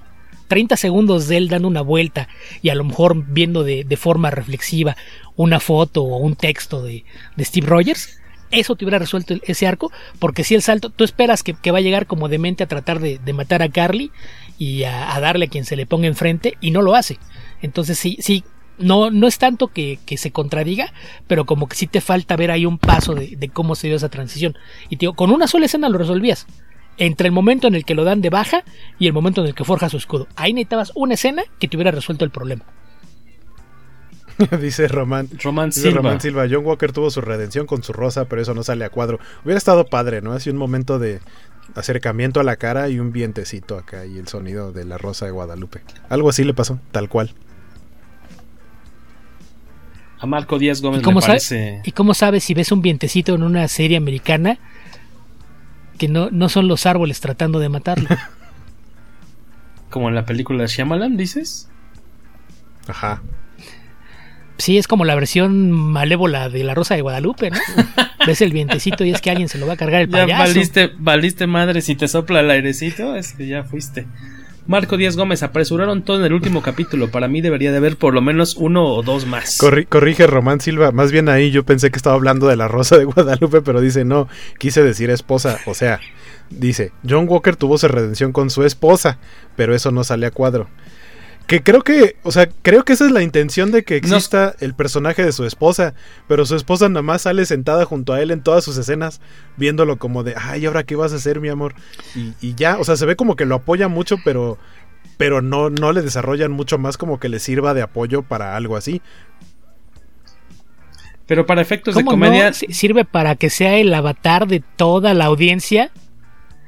30 segundos de él dando una vuelta y a lo mejor viendo de, forma reflexiva una foto o un texto de, de Steve Rogers, eso te hubiera resuelto el- ese arco, porque si el salto, tú esperas que, va a llegar como demente a tratar de, de matar a Carly y a, a darle a quien se le ponga enfrente y no lo hace. Entonces sí, sí, no, no es tanto que, que se contradiga, pero como que sí te falta ver ahí un paso de, de cómo se dio esa transición. Y te digo, con una sola escena lo resolvías. Entre el momento en el que lo dan de baja y el momento en el que forja su escudo. Ahí necesitabas una escena que te hubiera resuelto el problema. dice Román. Román Dice Silva. Román Silva. John Walker tuvo su redención con su rosa, pero eso no sale a cuadro. Hubiera estado padre, ¿no? Así un momento de acercamiento a la cara y un vientecito acá y el sonido de la rosa de Guadalupe. Algo así le pasó, tal cual. A Marco Díaz Gómez ¿Y cómo, le sabes, parece. ¿Y cómo sabes si ves un vientecito en una serie americana que no, no son los árboles tratando de matarlo? Como en la película de Shyamalan, dices. Ajá. Sí, es como la versión malévola de la Rosa de Guadalupe, ¿no? Ves el vientecito y es que alguien se lo va a cargar el Ya payaso. valiste, valiste madre si te sopla el airecito, es que ya fuiste. Marco Díaz Gómez, apresuraron todo en el último capítulo. Para mí debería de haber por lo menos uno o dos más. Corri- corrige Román Silva. Más bien ahí yo pensé que estaba hablando de la Rosa de Guadalupe, pero dice no, quise decir esposa. O sea, dice, John Walker tuvo su redención con su esposa, pero eso no sale a cuadro. Que creo que, o sea, creo que esa es la intención de que exista el personaje de su esposa, pero su esposa nada más sale sentada junto a él en todas sus escenas, viéndolo como de, ay, ¿ahora qué vas a hacer, mi amor? Y, y ya, o sea, se ve como que lo apoya mucho, pero, pero no, no le desarrollan mucho más como que le sirva de apoyo para algo así. Pero para efectos de ¿Cómo comedia. no? Sirve para que sea el avatar de toda la audiencia.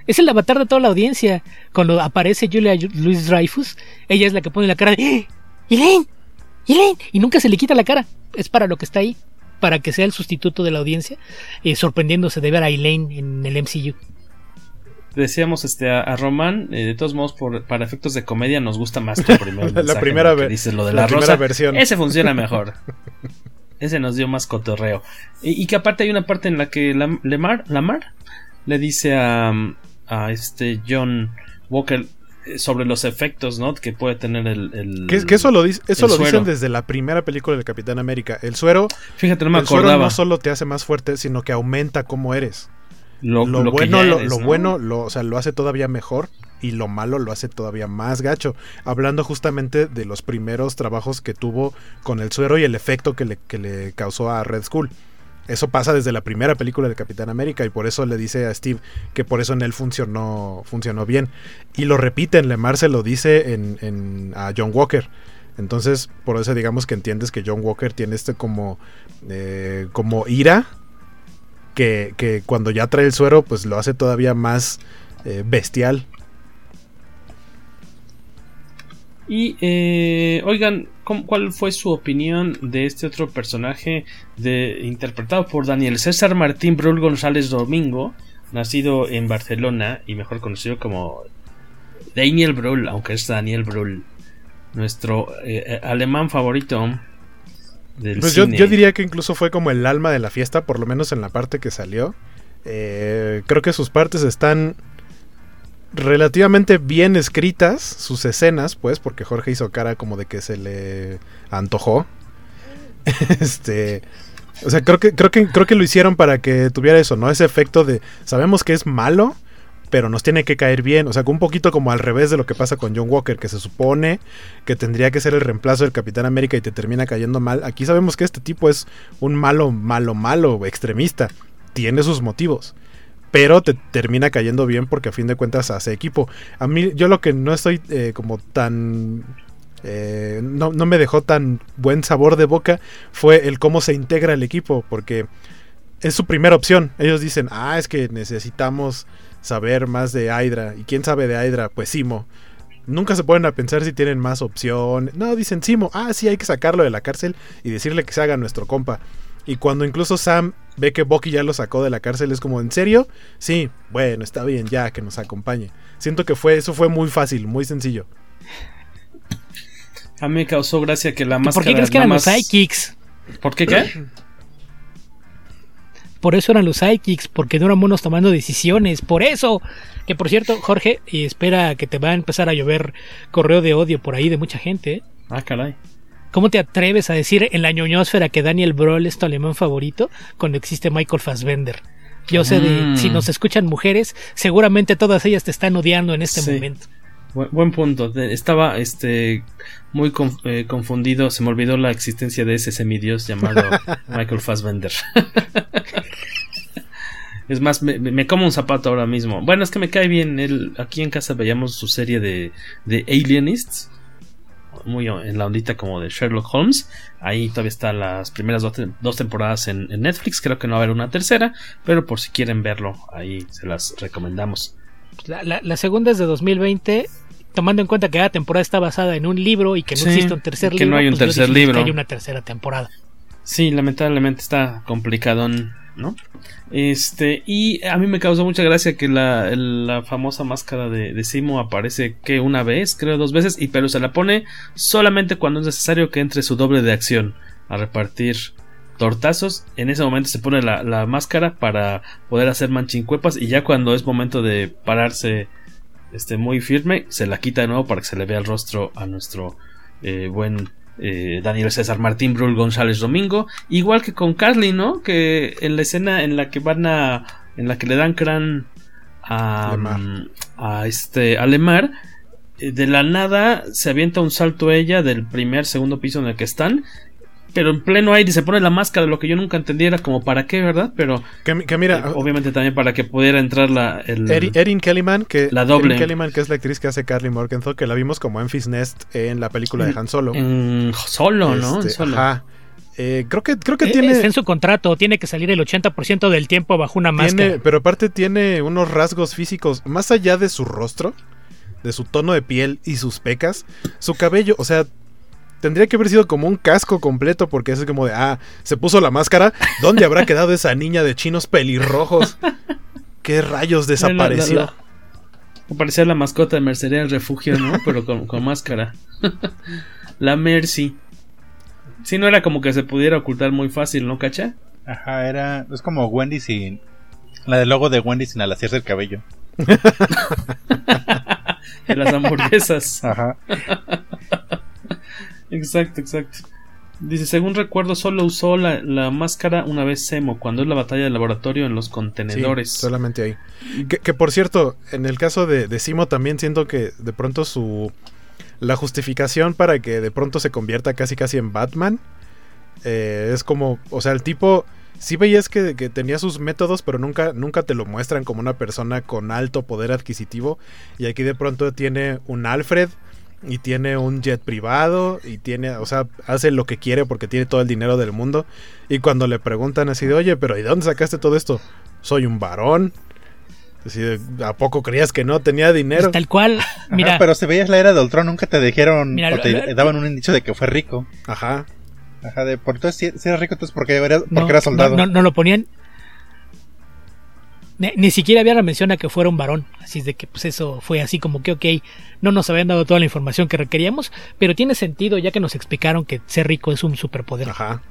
Es el avatar de toda la audiencia. Cuando aparece Julia Louis Dreyfus, ella es la que pone la cara de ¡Eh! ¡Elaine! ¡Elaine! Y nunca se le quita la cara. Es para lo que está ahí. Para que sea el sustituto de la audiencia. eh, sorprendiéndose de ver a Elaine en el MCU. Decíamos este, a, a Román, eh, de todos modos, por, para efectos de comedia nos gusta más tu primer La- la primera ¿no? que ve- dices lo de la la, rosa. versión. Ese funciona mejor. Ese nos dio más cotorreo. Y, y que aparte hay una parte en la que Lemar, Lamar le dice a, a este John Walker eh, sobre los efectos, ¿no? Que puede tener el... el- Que, que eso lo, dice- eso lo suero. dicen desde la primera película del Capitán América. El suero, Fíjate, no me el suero acordaba. no solo te hace más fuerte, sino que aumenta cómo eres. Lo, Lo, bueno, lo, eres, lo ¿no? bueno, lo, o sea, lo hace todavía mejor y lo malo lo hace todavía más gacho. Hablando justamente de los primeros trabajos que tuvo con el suero y el efecto que le, que le causó a Red Skull. Eso pasa desde la primera película de Capitán América y por eso le dice a Steve que por eso en él funcionó, funcionó bien. Y lo repite en Lemar, se lo dice en, en- a John Walker. Entonces, por eso digamos que entiendes que John Walker tiene este como, eh, como ira que, que cuando ya trae el suero, pues lo hace todavía más eh, bestial. Y, eh, oigan, ¿cómo- ¿cuál fue su opinión de este otro personaje de, interpretado por Daniel César Martín Brul González Domingo, nacido en Barcelona y mejor conocido como Daniel Brühl, aunque es Daniel Brühl, nuestro eh, eh, alemán favorito del Pues yo, cine. yo diría que incluso fue como el alma de la fiesta, por lo menos en la parte que salió. Eh, creo que sus partes están relativamente bien escritas, sus escenas, pues, porque Jorge hizo cara como de que se le antojó. este, o sea, creo que creo que creo que lo hicieron para que tuviera eso, ¿no? Ese efecto de sabemos que es malo, pero nos tiene que caer bien, o sea, un poquito como al revés de lo que pasa con John Walker, que se supone que tendría que ser el reemplazo del Capitán América y te termina cayendo mal. Aquí sabemos que este tipo es un malo, malo, malo, extremista. Tiene sus motivos. Pero te termina cayendo bien porque a fin de cuentas hace equipo. A mí, yo lo que no estoy eh, como tan eh, no, no me dejó tan buen sabor de boca fue el cómo se integra el equipo, porque es su primera opción. Ellos dicen, ah, es que necesitamos saber más de Hydra. ¿Y quién sabe de Hydra? Pues Simo. Nunca se ponen a pensar si tienen más opciones. No, dicen Simo, ah, sí, hay que sacarlo de la cárcel y decirle que se haga nuestro compa. Y cuando incluso Sam ve que Bucky ya lo sacó de la cárcel, es como, ¿en serio? Sí, bueno, está bien, ya, que nos acompañe. Siento que fue, eso fue muy fácil, muy sencillo. A mí me causó gracia que la máscara. ¿Por qué crees que eran los más- sidekicks? ¿Por qué qué? Por eso eran los sidekicks, porque no eran monos tomando decisiones. Por eso. Que por cierto, Jorge, y espera que te va a empezar a llover correo de odio por ahí de mucha gente. ¿eh? Ah, caray. ¿Cómo te atreves a decir en la ñoñosfera que Daniel Brühl es tu alemán favorito cuando existe Michael Fassbender? Yo sé de, Mm. si nos escuchan mujeres, seguramente todas ellas te están odiando en este Sí. momento. Buen, buen punto. Estaba este muy conf- eh, confundido. Se me olvidó la existencia de ese semidios llamado Michael Fassbender. es más, me como un zapato ahora mismo. Bueno, es que me cae bien. Él, aquí en casa veíamos su serie de, de Alienists. Muy en la ondita como de Sherlock Holmes. Ahí todavía están las primeras dos, te- dos temporadas en, en Netflix. Creo que no va a haber una tercera. Pero por si quieren verlo, ahí se las recomendamos. La, la- la segunda es de 2020, tomando en cuenta que cada temporada está basada en un libro y que no Sí, existe un tercer que libro. no hay un pues tercer libro. Que haya una tercera temporada. Sí, lamentablemente está complicadón, ¿no? Este, y a mí me causó mucha gracia que la, la famosa máscara de, de Simo aparece que una vez, creo dos veces, y pero se la pone solamente cuando es necesario que entre su doble de acción a repartir tortazos. En ese momento se pone la, la máscara para poder hacer manchincuepas y ya cuando es momento de pararse este, muy firme, se la quita de nuevo para que se le vea el rostro a nuestro eh, buen eh, Daniel César Martín Brul González Domingo. Igual que con Carly, ¿no? Que en la escena en la que van a. en la que le dan crán a, Lemar. a este a Lemar, eh, de la nada se avienta un salto ella del primer, segundo piso en el que están. Pero en pleno aire se pone la máscara, lo que yo nunca entendí era como para qué, ¿verdad? Pero Que, que mira, eh, obviamente también para que pudiera entrar la el, Erin Kellyman, que, La doble. Erin Kellyman, que es la actriz que hace Carly Morgenthau, que la vimos como Enfys Nest en la película de Han Solo. en Solo, ¿no? En Este, Solo. Ajá. Eh, creo que, creo que Eh, tiene, Está en su contrato, tiene que salir el 80% del tiempo bajo una máscara. tiene. Pero aparte tiene unos rasgos físicos, más allá de su rostro, de su tono de piel y sus pecas, su cabello, o sea. Tendría que haber sido como un casco completo porque es como de, ah, se puso la máscara. ¿Dónde habrá quedado esa niña de chinos pelirrojos? ¿Qué rayos desapareció? La- la- la- Parecía la mascota de Mercería del Refugio, ¿no? Pero con, con máscara. la Mercy. Sí, no era como que se pudiera ocultar muy fácil, ¿no, cacha? Ajá, era. Es como Wendy sin. La del logo de Wendy sin alaciarse el cabello. En las hamburguesas. Ajá. Exacto, exacto. Dice, según recuerdo, solo usó la, la máscara una vez Semo, cuando es la batalla del laboratorio en los Sí, contenedores. solamente ahí. Que, que, por cierto, en el caso de, de Simo también siento que de pronto su... La justificación para que de pronto se convierta casi casi en Batman eh, es como, o sea, el tipo sí veías que, que tenía sus métodos, pero nunca, nunca te lo muestran como una persona con alto poder adquisitivo. Y aquí de pronto tiene un Alfred y tiene un jet privado y tiene, o sea, hace lo que quiere porque tiene todo el dinero del mundo. Y cuando le preguntan así de, oye, pero ¿y de dónde sacaste todo esto? Soy un varón. Así de, ¿a poco creías que no tenía dinero? Pues tal cual. Mira, Ajá, pero si veías la era de Ultron, nunca te dijeron Mira, o te lo- daban un indicio de que fue rico. Ajá. Ajá, de por entonces si, si eras rico, entonces porque eras, no, porque eras soldado. No, no- no lo ponían. Ni, ni siquiera había la mención a que fuera un varón. Así es de que pues eso fue así como que, ok, no nos habían dado toda la información que requeríamos, pero tiene sentido ya que nos explicaron que ser rico es un superpoder. Ajá.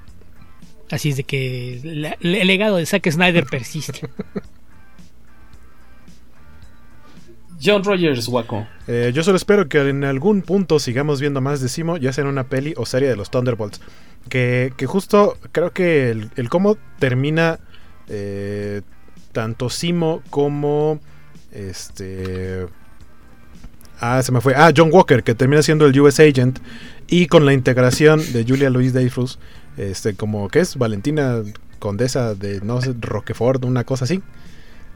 Así es de que la- el legado de Zack Snyder persiste. John Rogers, Waco. Eh, yo solo espero que en algún punto sigamos viendo más de Simo, ya sea en una peli o serie de los Thunderbolts. Que, que justo creo que el, el cómo termina eh, tanto Simo como este... Ah, se me fue. Ah, John Walker, que termina siendo el US Agent. Y con la integración de Julia Louis Dreyfus, este, como que es Valentina Condesa de, no sé, Roquefort, una cosa así.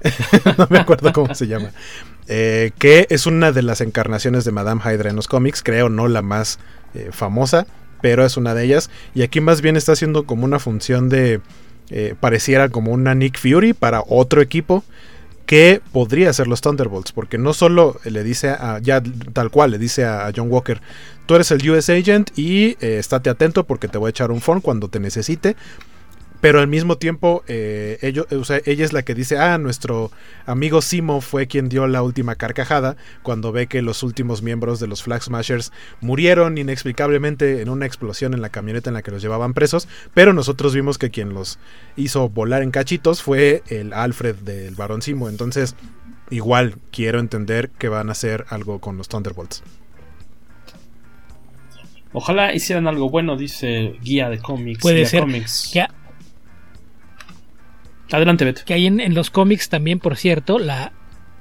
no me acuerdo cómo se llama. Eh, que es una de las encarnaciones de Madame Hydra en los cómics, creo no la más eh, famosa, pero es una de ellas. Y aquí más bien está haciendo como una función de, eh, pareciera como una Nick Fury para otro equipo que podría ser los Thunderbolts, porque no solo le dice a, ya tal cual, le dice a, John Walker, tú eres el US Agent y eh, estate atento porque te voy a echar un phone cuando te necesite. Pero al mismo tiempo, eh, ello- o sea, ella es la que dice, ah, nuestro amigo Simo fue quien dio la última carcajada cuando ve que los últimos miembros de los Flag Smashers murieron inexplicablemente en una explosión en la camioneta en la que los llevaban presos, pero nosotros vimos que quien los hizo volar en cachitos fue el Alfred del Barón Simo, entonces igual quiero entender que van a hacer algo con los Thunderbolts. Ojalá hicieran algo bueno, dice Guía de Cómics. Puede ser. Comics. Ya, Adelante, Beto. que hay en, los cómics también, por cierto, la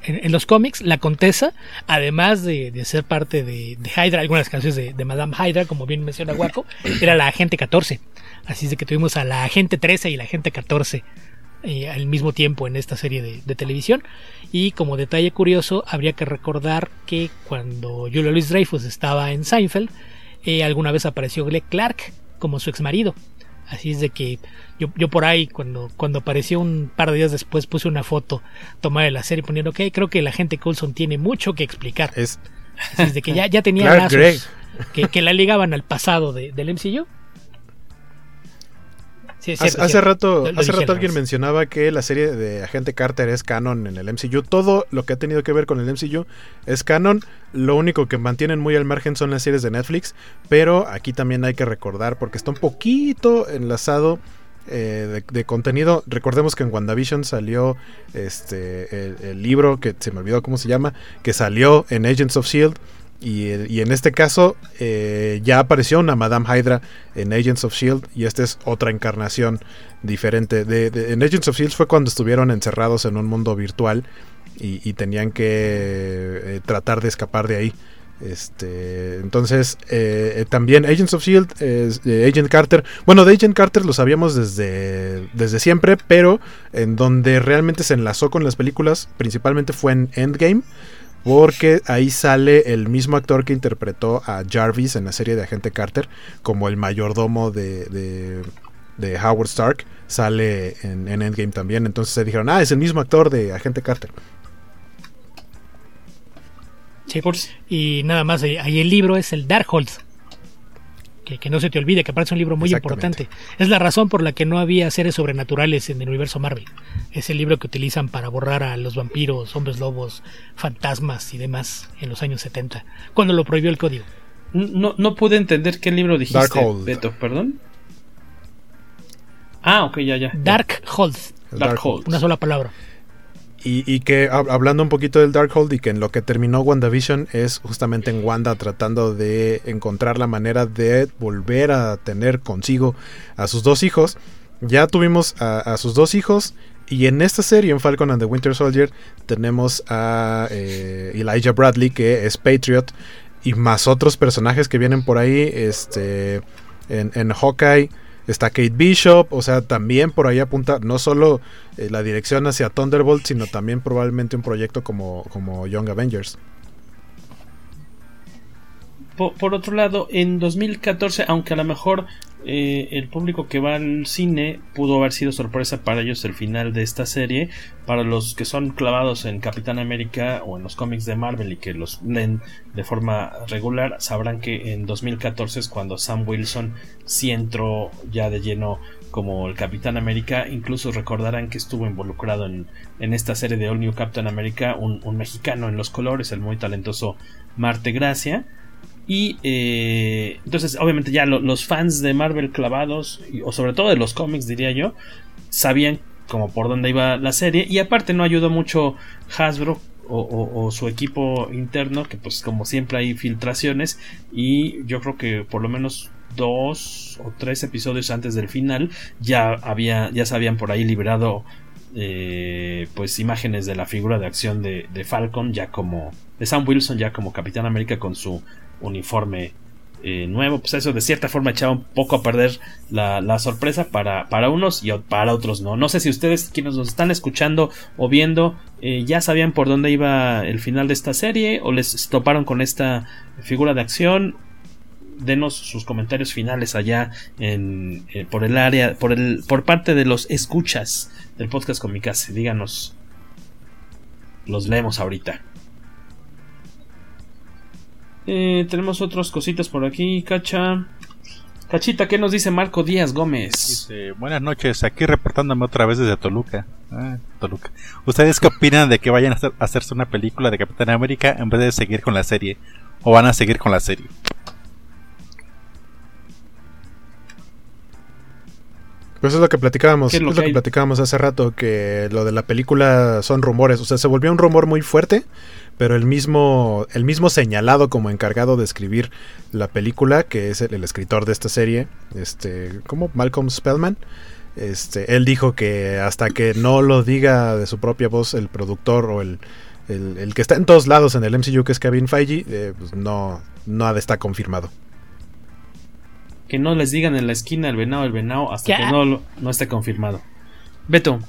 en, los cómics, la Contesa, además de, de ser parte de, de Hydra, algunas canciones de, de Madame Hydra, como bien menciona Waco, era la agente 14. Así es de que tuvimos a la agente 13 y la agente 14 eh, al mismo tiempo en esta serie de, televisión. Y como detalle curioso, habría que recordar que cuando Julia Louis Dreyfus estaba en Seinfeld, eh, alguna vez apareció Greg Clark como su ex marido. Así es de que yo, yo por ahí, cuando, cuando apareció un par de días después, puse una foto tomada de la serie poniendo que creo que la gente Coulson tiene mucho que explicar. Es, Así es de que ya, ya tenía lazos que, que la ligaban al pasado de- del MCU. Sí, Hace, cierto, hace cierto. rato, Lo- lo hace rato al alguien mencionaba que la serie de Agente Carter es canon en el MCU. Todo lo que ha tenido que ver con el MCU es canon. Lo único que mantienen muy al margen son las series de Netflix. Pero aquí también hay que recordar, porque está un poquito enlazado eh, de, de contenido. Recordemos que en WandaVision salió este el, el libro que se me olvidó cómo se llama, que salió en Agents of Shield. Y, en este caso eh, ya apareció una Madame Hydra en Agents of Shield y esta es otra encarnación diferente. De, en Agents of Shield fue cuando estuvieron encerrados en un mundo virtual y, y tenían que eh, tratar de escapar de ahí. Este, entonces, eh, también Agents of Shield, Agent Carter. Bueno, de Agent Carter lo sabíamos desde, desde siempre, pero en donde realmente se enlazó con las películas, principalmente fue en Endgame. Porque ahí sale el mismo actor que interpretó a Jarvis en la serie de Agente Carter, como el mayordomo de, Howard Stark, sale en, en Endgame también. Entonces se dijeron, ah, es el mismo actor de Agente Carter. Sí. Y nada más, ahí el libro es el Darkhold. Que, que no se te olvide, que aparte es un libro muy importante. Es la razón por la que no había seres sobrenaturales en el universo Marvel. Es el libro que utilizan para borrar a los vampiros, hombres lobos, fantasmas y demás en los años 70, cuando lo prohibió el código. No, no pude entender qué libro dijiste, Darkhold. Beto, perdón. Ah, ok, ya, ya. Darkhold. El Darkhold. Una sola palabra. Y, que hab- hablando un poquito del Darkhold y que en lo que terminó WandaVision es justamente en Wanda tratando de encontrar la manera de volver a tener consigo a sus dos hijos. Ya tuvimos a, a sus dos hijos y en esta serie, en Falcon and the Winter Soldier, tenemos a eh, Elijah Bradley que es Patriot y más otros personajes que vienen por ahí. Este, en, en Hawkeye está Kate Bishop, o sea, también por ahí apunta no solo eh, la dirección hacia Thunderbolt, sino también probablemente un proyecto como, como Young Avengers. Por, por otro lado, en 2014, aunque a lo mejor eh, el público que va al cine pudo haber sido sorpresa para ellos el final de esta serie, para los que son clavados en Capitán América o en los cómics de Marvel y que los leen de forma regular, sabrán que en 2014 es cuando Sam Wilson sí entró ya de lleno como el Capitán América, incluso recordarán que estuvo involucrado en, en esta serie de All New Captain America, un, un mexicano en los colores, el muy talentoso Marte Gracia. Y eh, entonces, obviamente, ya lo- los fans de Marvel clavados, o sobre todo de los cómics, diría yo, sabían como por dónde iba la serie. Y aparte, no ayudó mucho Hasbro o, o- o su equipo interno, que pues como siempre hay filtraciones. Y yo creo que por lo menos dos o tres episodios antes del final ya había ya se habían por ahí liberado eh, pues imágenes de la figura de acción de, de Falcon ya como de Sam Wilson ya como Capitán América con su uniforme eh, nuevo. Pues eso de cierta forma echaba un poco a perder la, sorpresa para, para unos y para otros no. No sé si ustedes quienes nos están escuchando o viendo eh, ya sabían por dónde iba el final de esta serie o les toparon con esta figura de acción denos sus comentarios finales allá en, eh, por el área, por el, por parte de los escuchas del podcast Comicase. Díganos. Los leemos ahorita. Eh, tenemos otras cositas por aquí, Cacha. Cachita, ¿qué nos dice Marco Díaz Gómez? Dice, buenas noches, aquí reportándome otra vez desde Toluca. Ah, Toluca. ¿Ustedes qué opinan de que vayan a, hacer- a hacerse una película de Capitán América en vez de seguir con la serie? ¿O van a seguir con la serie? Pues es lo que platicábamos, ¿Qué es es lo lo que platicábamos hace rato, que lo de la película son rumores, o sea, se volvió un rumor muy fuerte, pero el mismo, el mismo señalado como encargado de escribir la película, que es el, el escritor de esta serie, este, ¿cómo? Malcolm Spellman, este, él dijo que hasta que no lo diga de su propia voz el productor o el, el, el que está en todos lados en el MCU, que es Kevin Feige, eh, pues no, no ha de estar confirmado. Que no les digan en la esquina el venado, el venado, hasta que no, lo- no esté confirmado. Beto,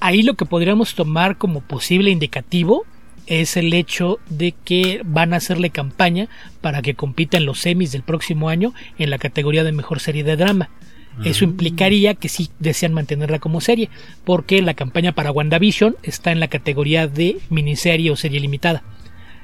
Ahí lo que podríamos tomar como posible indicativo es el hecho de que van a hacerle campaña para que compita en los semis del próximo año en la categoría de mejor serie de drama. Eso implicaría que sí desean mantenerla como serie, porque la campaña para WandaVision está en la categoría de miniserie o serie limitada.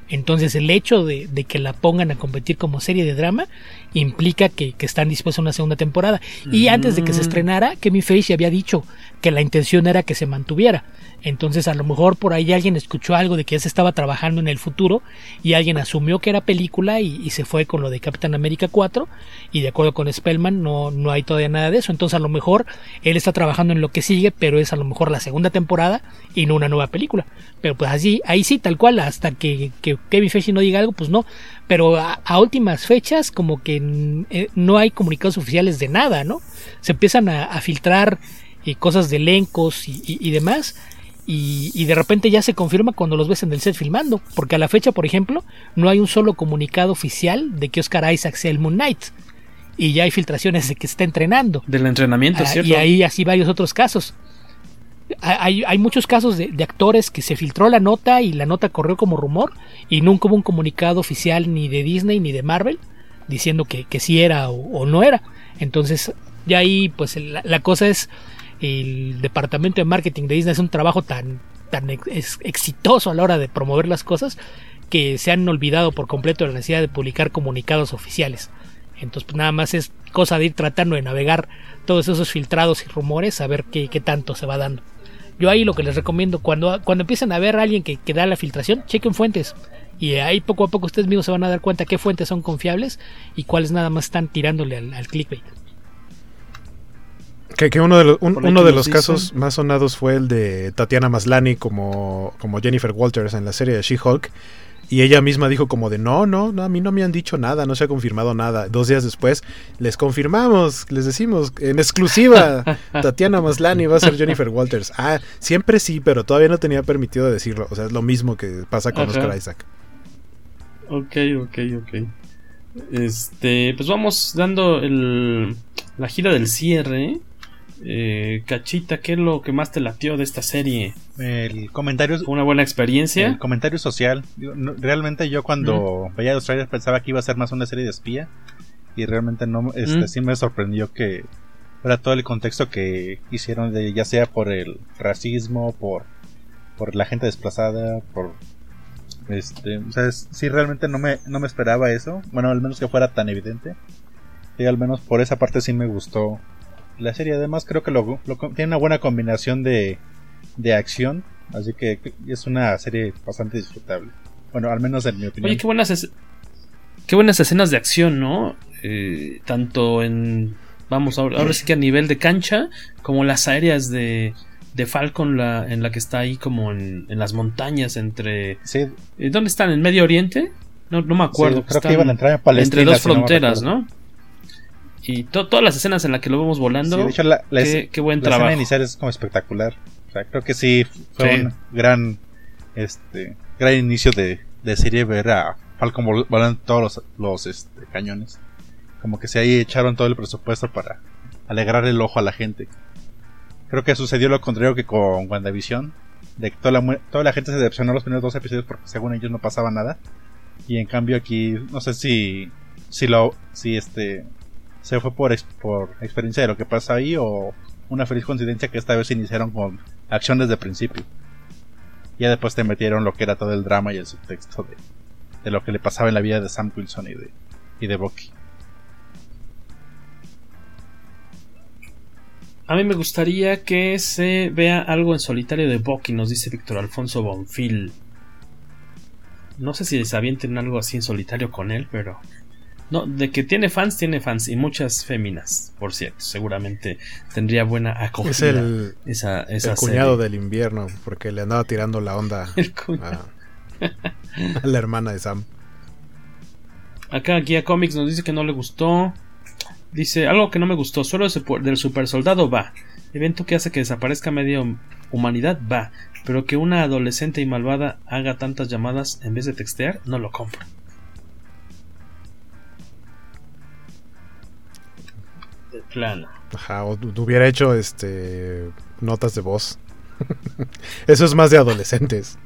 Entonces el hecho de, de que la pongan a competir como serie de drama implica que, que están dispuestos a una segunda temporada. Y antes de que se estrenara, Kevin Feige había dicho que la intención era que se mantuviera. Entonces a lo mejor por ahí alguien escuchó algo de que ya se estaba trabajando en el futuro y alguien asumió que era película y, y se fue con lo de Capitán América 4 y de acuerdo con Spellman no, no hay todavía nada de eso. Entonces a lo mejor él está trabajando en lo que sigue, pero es a lo mejor la segunda temporada y no una nueva película. Pero pues así, ahí sí, tal cual, hasta que, que Kevin Feige no diga algo, pues no. Pero a, últimas fechas como que eh, no hay comunicados oficiales de nada, ¿no? Se empiezan a, filtrar eh, cosas de elencos y, y- y demás. Y, y de repente ya se confirma cuando los ves en el set filmando. Porque a la fecha, por ejemplo, no hay un solo comunicado oficial de que Oscar Isaac sea el Moon Knight. Y ya hay filtraciones de que está entrenando. Del entrenamiento, Ah, ¿cierto? y ahí así varios otros casos. Ha- Hay, hay muchos casos de, de actores que se filtró la nota y la nota corrió como rumor y nunca hubo un comunicado oficial ni de Disney ni de Marvel diciendo que, que sí era o, o no era. Entonces ya ahí pues la, la cosa es el departamento de marketing de Disney es un trabajo tan, tan exitoso a la hora de promover las cosas que se han olvidado por completo la necesidad de publicar comunicados oficiales. Entonces, pues nada más es cosa de ir tratando de navegar todos esos filtrados y rumores a ver qué, qué tanto se va dando. Yo ahí lo que les recomiendo, cuando, cuando empiecen a ver a alguien que, que da la filtración, chequen fuentes. Y ahí poco a poco ustedes mismos se van a dar cuenta qué fuentes son confiables y cuáles nada más están tirándole al clickbait. Que, que uno de los, un- uno de los casos más sonados fue el de Tatiana Maslany como, como Jennifer Walters en la serie de She-Hulk. Y ella misma dijo como de no, no, no, a mí no me han dicho nada, no se ha confirmado nada. Dos días después les confirmamos, les decimos en exclusiva, Tatiana Maslany va a ser Jennifer Walters. Ah, siempre sí, pero todavía no tenía permitido decirlo. O sea, es lo mismo que pasa con Ajá. Oscar Isaac. Ok, ok, ok. Este, pues vamos dando el, la gira del cierre. Eh, Cachita, ¿qué es lo que más te latió de esta serie? El comentario. ¿Fue una buena experiencia? El comentario social. Realmente yo cuando veía los trailers pensaba que iba a ser más una serie de espía. Y realmente no, este, Mm. sí me sorprendió que fuera todo el contexto que hicieron de ya sea por el racismo, por, por la gente desplazada, por este, o sea, es- sí realmente no me, no me esperaba eso. Bueno, al menos que fuera tan evidente. Y al menos por esa parte sí me gustó la serie. Además creo que lo, lo- tiene una buena combinación de, de acción. Así que es una serie bastante disfrutable. Bueno, al menos en mi opinión. Oye, qué buenas, es- qué buenas escenas de acción, ¿no? Eh, tanto en, vamos, ahora, ahora sí que a nivel de cancha, como las aéreas de, de Falcon, la, en la que está ahí como en, en las montañas entre... Sí. Eh, ¿Dónde están? ¿En Medio Oriente? No, no me acuerdo. Sí, creo que iban a entrar en Palestina, Entre dos si fronteras. ¿no? Y to- todas las escenas en las que lo vemos volando. Sí, de hecho, la, la qué, qué buen la escena trabajo. inicial es como espectacular. O sea, creo que sí fue Sí. un gran este gran inicio de, de serie ver a Falcon vol- volando todos los, los este, cañones. Como que se ahí echaron todo el presupuesto para alegrar el ojo a la gente. Creo que sucedió lo contrario que con WandaVision. De que toda la, toda la gente se decepcionó los primeros dos episodios porque según ellos no pasaba nada. Y en cambio aquí, no sé si, si lo, si este, se fue por, ex- por experiencia de lo que pasa ahí o una feliz coincidencia que esta vez iniciaron con acción desde principio. Ya después te metieron lo que era todo el drama y el subtexto de, de lo que le pasaba en la vida de Sam Wilson y de, y de Bucky. A mí me gustaría que se vea algo en solitario de Bucky, nos dice Víctor Alfonso Bonfil. No sé si se avienten algo así en solitario con él, pero. No, de que tiene fans, tiene fans. Y muchas féminas, por cierto. Seguramente tendría buena acogida. Es el, esa, esa el cuñado del invierno, porque le andaba tirando la onda a, a la hermana de Sam. Acá Guía Comics nos dice que no le gustó. Dice, algo que no me gustó, solo del super soldado va. Evento que hace que desaparezca media hum- humanidad va. Pero que una adolescente y malvada haga tantas llamadas en vez de textear, no lo compro. Ajá, o hubiera hecho este notas de voz. Eso es más de adolescentes.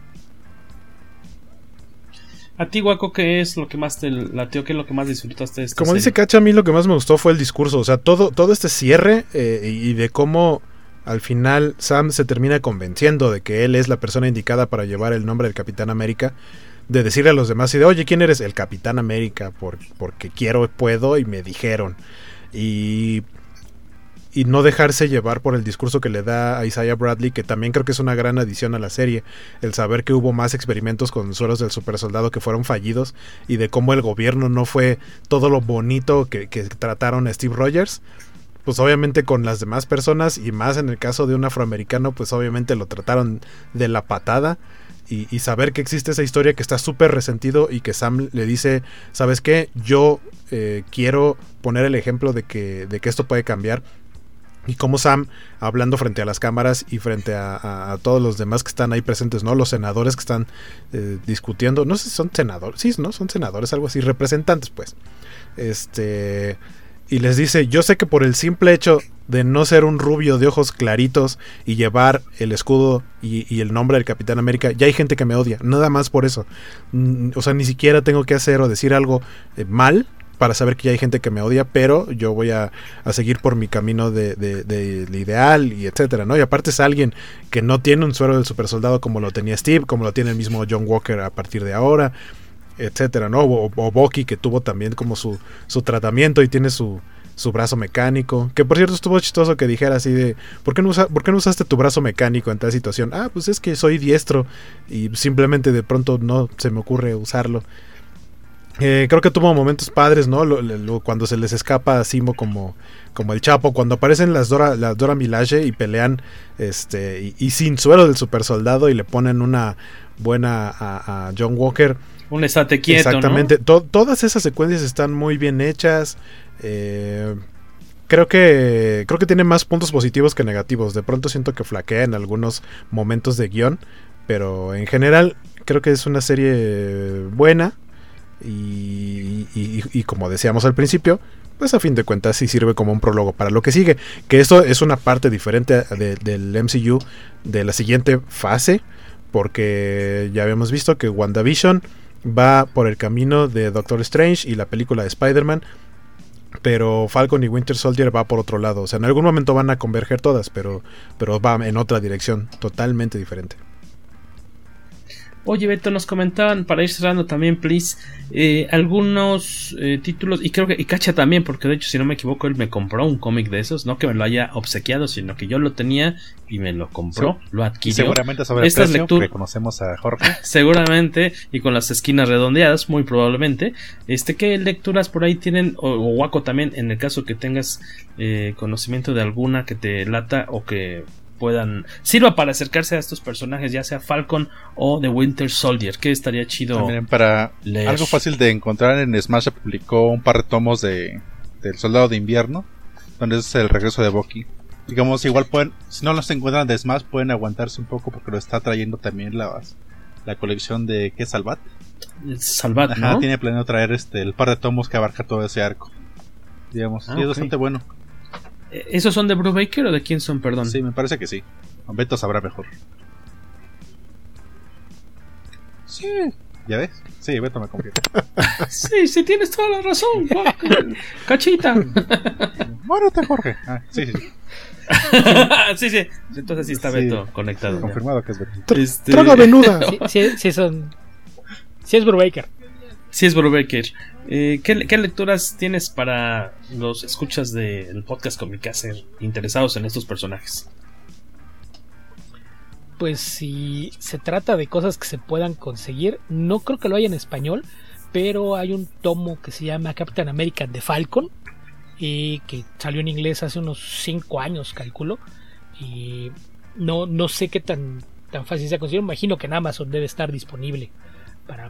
A ti, Guaco, ¿qué es lo que más te latió? ¿Qué es lo que más disfrutaste de esta Como dice? Cacha, a mí lo que más me gustó fue el discurso. O sea, todo, todo este cierre eh, y de cómo al final Sam se termina convenciendo de que él es la persona indicada para llevar el nombre del Capitán América. De decirle a los demás y de, oye, ¿quién eres? El Capitán América, por, porque quiero, puedo y me dijeron. Y y no dejarse llevar por el discurso que le da a Isaiah Bradley, que también creo que es una gran adición a la serie, el saber que hubo más experimentos con sueros del supersoldado que fueron fallidos y de cómo el gobierno no fue todo lo bonito que, que trataron a Steve Rogers. Pues obviamente con las demás personas y más en el caso de un afroamericano, pues obviamente lo trataron de la patada. Y, y saber que existe esa historia que está súper resentido y que Sam le dice, ¿sabes qué? Yo eh, quiero poner el ejemplo de que, de que esto puede cambiar y como Sam, hablando frente a las cámaras y frente a, todos los demás que están ahí presentes, ¿no? Los senadores que están eh, discutiendo, no sé si son senadores, sí, ¿no? Son senadores, algo así, representantes, pues. Este. Y les dice, yo sé que por el simple hecho de no ser un rubio de ojos claritos y llevar el escudo y, y el nombre del Capitán América, ya hay gente que me odia, nada más por eso. Mm, o sea, ni siquiera tengo que hacer o decir algo eh, mal para saber que ya hay gente que me odia, pero yo voy a, a seguir por mi camino de, de, de, de, ideal y etcétera, ¿no? Y aparte es alguien que no tiene un suero del super soldado como lo tenía Steve, como lo tiene el mismo John Walker a partir de ahora, etcétera, ¿no? O, o Bucky que tuvo también como su, su tratamiento y tiene su, su brazo mecánico. Que por cierto estuvo chistoso que dijera así de, ¿por qué, no ¿por qué no usaste tu brazo mecánico en tal situación? Ah, pues es que soy diestro y simplemente de pronto no se me ocurre usarlo. Eh, creo que tuvo momentos padres, ¿no? Lo, lo, cuando se les escapa a Simo como, como el Chapo, cuando aparecen las Dora, las Dora Milaje y pelean este y, y, sin suelo del super soldado y le ponen una buena a, a John Walker. Un estate quieto. Exactamente. ¿no? To todas esas secuencias están muy bien hechas. Eh, creo que creo que tiene más puntos positivos que negativos. De pronto siento que flaquea en algunos momentos de guion. Pero en general creo que es una serie buena. Y, como decíamos al principio, pues a fin de cuentas sí sirve como un prólogo para lo que sigue. Que esto es una parte diferente de, del MCU de la siguiente fase. Porque ya habíamos visto que WandaVision va por el camino de Doctor Strange y la película de Spider-Man. Pero Falcon y Winter Soldier va por otro lado. O sea, en algún momento van a converger todas, pero, pero va en otra dirección totalmente diferente. Oye, Beto, nos comentaban para ir cerrando también, please, eh, algunos eh, títulos, y creo que y Cacha también, porque de hecho, si no me equivoco, él me compró un cómic de esos, no que me lo haya obsequiado, sino que yo lo tenía y me lo compró, sí. lo adquirió. Seguramente sobre Estas el precio, lecturas, conocemos a Jorge. Seguramente, y con las esquinas redondeadas, muy probablemente. Este, ¿qué lecturas por ahí tienen? O, o Waco también, en el caso que tengas eh, conocimiento de alguna que te lata o que puedan sirva para acercarse a estos personajes, ya sea Falcon o The Winter Soldier, que estaría chido. También para leer. algo fácil de encontrar en Smash se publicó un par de tomos de del Soldado de Invierno, donde es el regreso de Bucky. Digamos, igual pueden, si no los encuentran de Smash, pueden aguantarse un poco porque lo está trayendo también la, la colección de ¿qué Salvat? Salvat, Ajá, ¿no? tiene planeado traer este el par de tomos que abarca todo ese arco. Digamos, ah, y es okay. bastante bueno. ¿Esos son de Brubaker o de quién son, perdón? Sí, me parece que sí. Beto sabrá mejor. Sí. ¿Ya ves? Sí, Beto me confía. sí, sí, tienes toda la razón. Cachita. Muérete, Jorge. Ah, sí, sí. sí, sí. Entonces sí está Beto sí, conectado. Confirmado ya. que es Beto. Este... Traga venuda. Sí, sí, sí, son. Sí es Brubaker. Sí es Brubaker. Eh, ¿qué, ¿qué, lecturas tienes para los escuchas del de podcast Comicase interesados en estos personajes? Pues si se trata de cosas que se puedan conseguir, no creo que lo haya en español, pero hay un tomo que se llama Captain America de Falcon, y que salió en inglés hace unos 5 años, calculo, y no, no sé qué tan, tan fácil sea conseguir, imagino que en Amazon debe estar disponible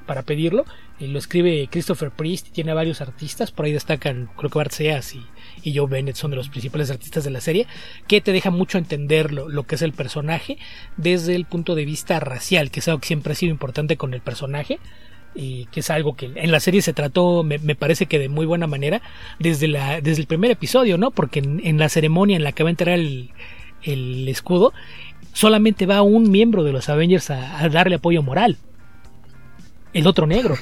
para, pedirlo. Eh, lo escribe Christopher Priest y tiene varios artistas. Por ahí destacan, creo que Bart Seas y, y, Joe Bennett son de los principales artistas de la serie. Que te deja mucho entender lo, lo, que es el personaje desde el punto de vista racial, que es algo que siempre ha sido importante con el personaje. Y que es algo que en la serie se trató, me, me parece que de muy buena manera, desde, la, desde el primer episodio, ¿no? Porque en, la ceremonia en la que va a entrar el, el escudo, solamente va un miembro de los Avengers a, a darle apoyo moral el otro negro.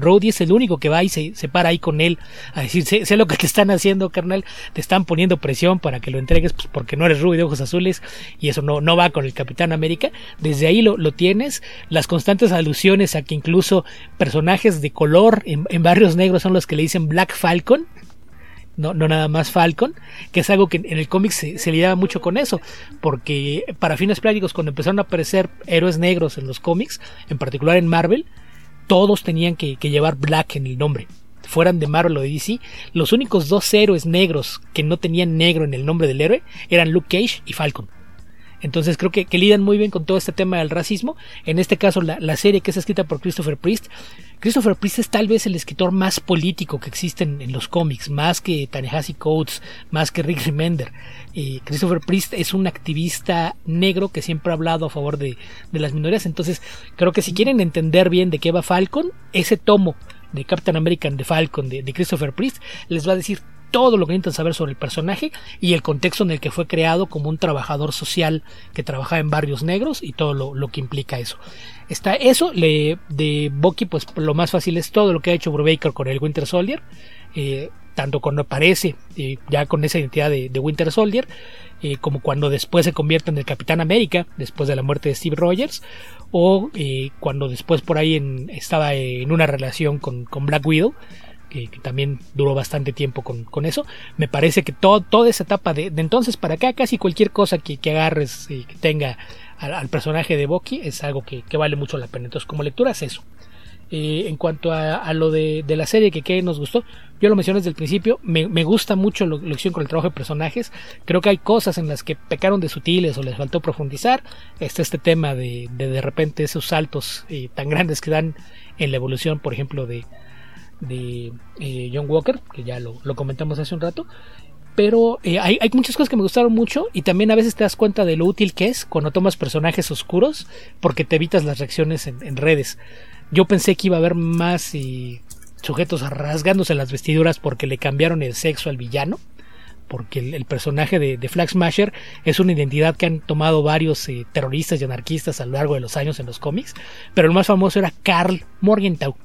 Rhodey es el único que va y se, para ahí con él a decir, sé, lo que te están haciendo, carnal, te están poniendo presión para que lo entregues pues, porque no eres rubio de ojos azules y eso no, no va con el Capitán América. Desde ahí lo, lo tienes, las constantes alusiones a que incluso personajes de color en, en, barrios negros son los que le dicen Black Falcon no, no nada más Falcon, que es algo que en el cómic se, se lidiaba mucho con eso, porque para fines prácticos cuando empezaron a aparecer héroes negros en los cómics, en particular en Marvel, todos tenían que, llevar Black en el nombre fueran de Marvel o de DC, los únicos dos héroes negros que no tenían negro en el nombre del héroe eran Luke Cage y Falcon. Entonces creo que, que lidan muy bien con todo este tema del racismo. En este caso, la, la, serie que es escrita por Christopher Priest. Christopher Priest es tal vez el escritor más político que existe en, los cómics, más que Ta-Nehisi Coates, más que Rick Remender. Eh, Christopher Priest es un activista negro que siempre ha hablado a favor de, de las minorías. Entonces creo que si quieren entender bien de qué va Falcon, ese tomo de Captain American de Falcon de, de Christopher Priest les va a decir todo lo que necesitan saber sobre el personaje y el contexto en el que fue creado como un trabajador social que trabajaba en barrios negros y todo lo, lo que implica eso. Está eso, le, de Bucky, pues lo más fácil es todo lo que ha hecho Brubaker con el Winter Soldier, eh, tanto cuando aparece eh, ya con esa identidad de, Winter Soldier, eh, como cuando después se convierte en el Capitán América, después de la muerte de Steve Rogers, o cuando después por ahí estaba en una relación con, con Black Widow, que, que, también duró bastante tiempo con, con eso. Me parece que toda esa etapa de, de, entonces para acá, casi cualquier cosa que, que agarres y que tenga al, personaje de Bucky es algo que, que, vale mucho la pena. Entonces, como lectura es eso. Eh, en cuanto a, lo de, de, la serie que, que, nos gustó, yo lo mencioné desde el principio, me, me gusta mucho lo, lo hicieron con el trabajo de personajes, creo que hay cosas en las que pecaron de sutiles o les faltó profundizar, está este tema de de, de repente esos saltos eh, tan grandes que dan en la evolución, por ejemplo, de, de eh, John Walker, que ya lo, comentamos hace un rato. Pero eh, hay, hay, muchas cosas que me gustaron mucho y también a veces te das cuenta de lo útil que es cuando tomas personajes oscuros porque te evitas las reacciones en, redes. Yo pensé que iba a haber más y sujetos rasgándose las vestiduras porque le cambiaron el sexo al villano. Porque el, el personaje de, de, Flag Smasher es una identidad que han tomado varios eh, terroristas y anarquistas a lo largo de los años en los cómics. Pero el más famoso era Carl Morgenthau,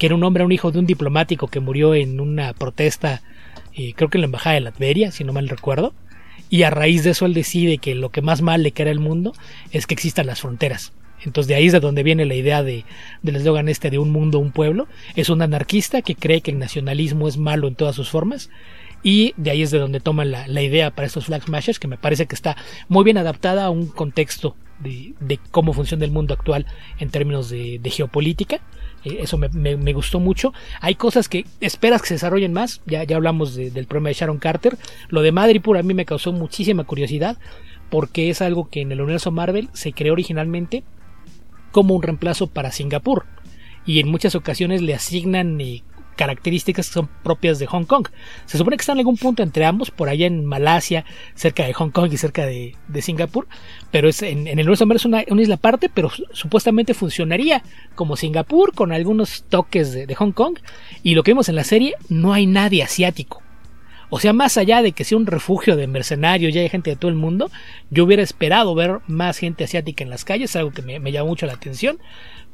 que era un hombre, un hijo de un diplomático que murió en una protesta, eh, creo que en la embajada de Latveria, si no mal recuerdo. Y a raíz de eso él decide que lo que más mal le queda al mundo es que existan las fronteras. Entonces de ahí es de donde viene la idea de, del eslogan este de un mundo, un pueblo. Es un anarquista que cree que el nacionalismo es malo en todas sus formas. Y de ahí es de donde toman la, la idea para estos flag smashers, que me parece que está muy bien adaptada a un contexto de, de cómo funciona el mundo actual en términos de, de geopolítica. Eh, eso me, me, gustó mucho. Hay cosas que esperas que se desarrollen más. Ya, ya hablamos de, del problema de Sharon Carter. Lo de Madripoor a mí me causó muchísima curiosidad porque es algo que en el universo Marvel se creó originalmente como un reemplazo para Singapur. Y en muchas ocasiones le asignan eh, características que son propias de Hong Kong. Se supone que está en algún punto entre ambos, por allá en Malasia, cerca de Hong Kong y cerca de, Singapur, pero es en, en el universo es una, isla aparte, pero supuestamente funcionaría como Singapur con algunos toques de, de Hong Kong. Y lo que vimos en la serie, no hay nadie asiático. O sea, más allá de que sea un refugio de mercenarios, ya hay gente de todo el mundo, yo hubiera esperado ver más gente asiática en las calles, algo que me, me llamó mucho la atención.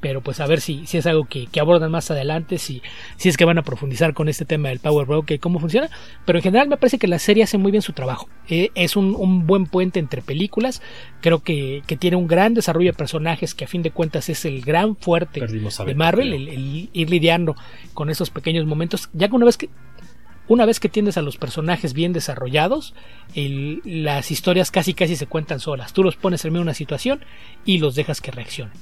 Pero pues a ver si, si es algo que, que, abordan más adelante, si, si es que van a profundizar con este tema del Power Broker y cómo funciona. Pero en general me parece que la serie hace muy bien su trabajo. Eh, es un, un, buen puente entre películas. Creo que, que, tiene un gran desarrollo de personajes que a fin de cuentas es el gran fuerte de Marvel, el, el ir lidiando con esos pequeños momentos. Ya que una vez que una vez que tienes a los personajes bien desarrollados, el, las historias casi casi se cuentan solas. Tú los pones en medio de una situación y los dejas que reaccionen.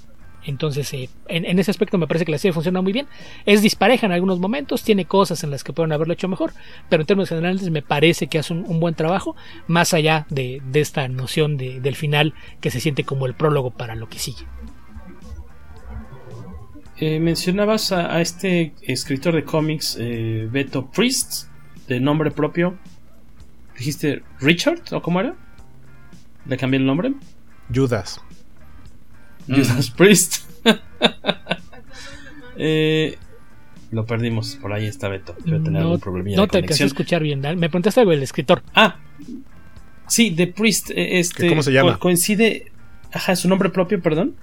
Entonces, eh, en, en, ese aspecto me parece que la serie funciona muy bien. Es dispareja en algunos momentos, tiene cosas en las que pueden haberlo hecho mejor, pero en términos generales me parece que hace un, un buen trabajo, más allá de, de esta noción de, del final que se siente como el prólogo para lo que sigue. Eh, mencionabas a, a, este escritor de cómics, eh, Beto Priest, de nombre propio. ¿Dijiste Richard o cómo era? ¿Le cambié el nombre? Judas. Judas mm. Priest. eh, lo perdimos, por ahí está Beto. Debe tener no, algún problemilla no te alcancé a escuchar bien. Me preguntaste algo del escritor. Ah, sí, de Priest. Este, ¿Cómo se llama? Co coincide. Ajá, su nombre propio, perdón.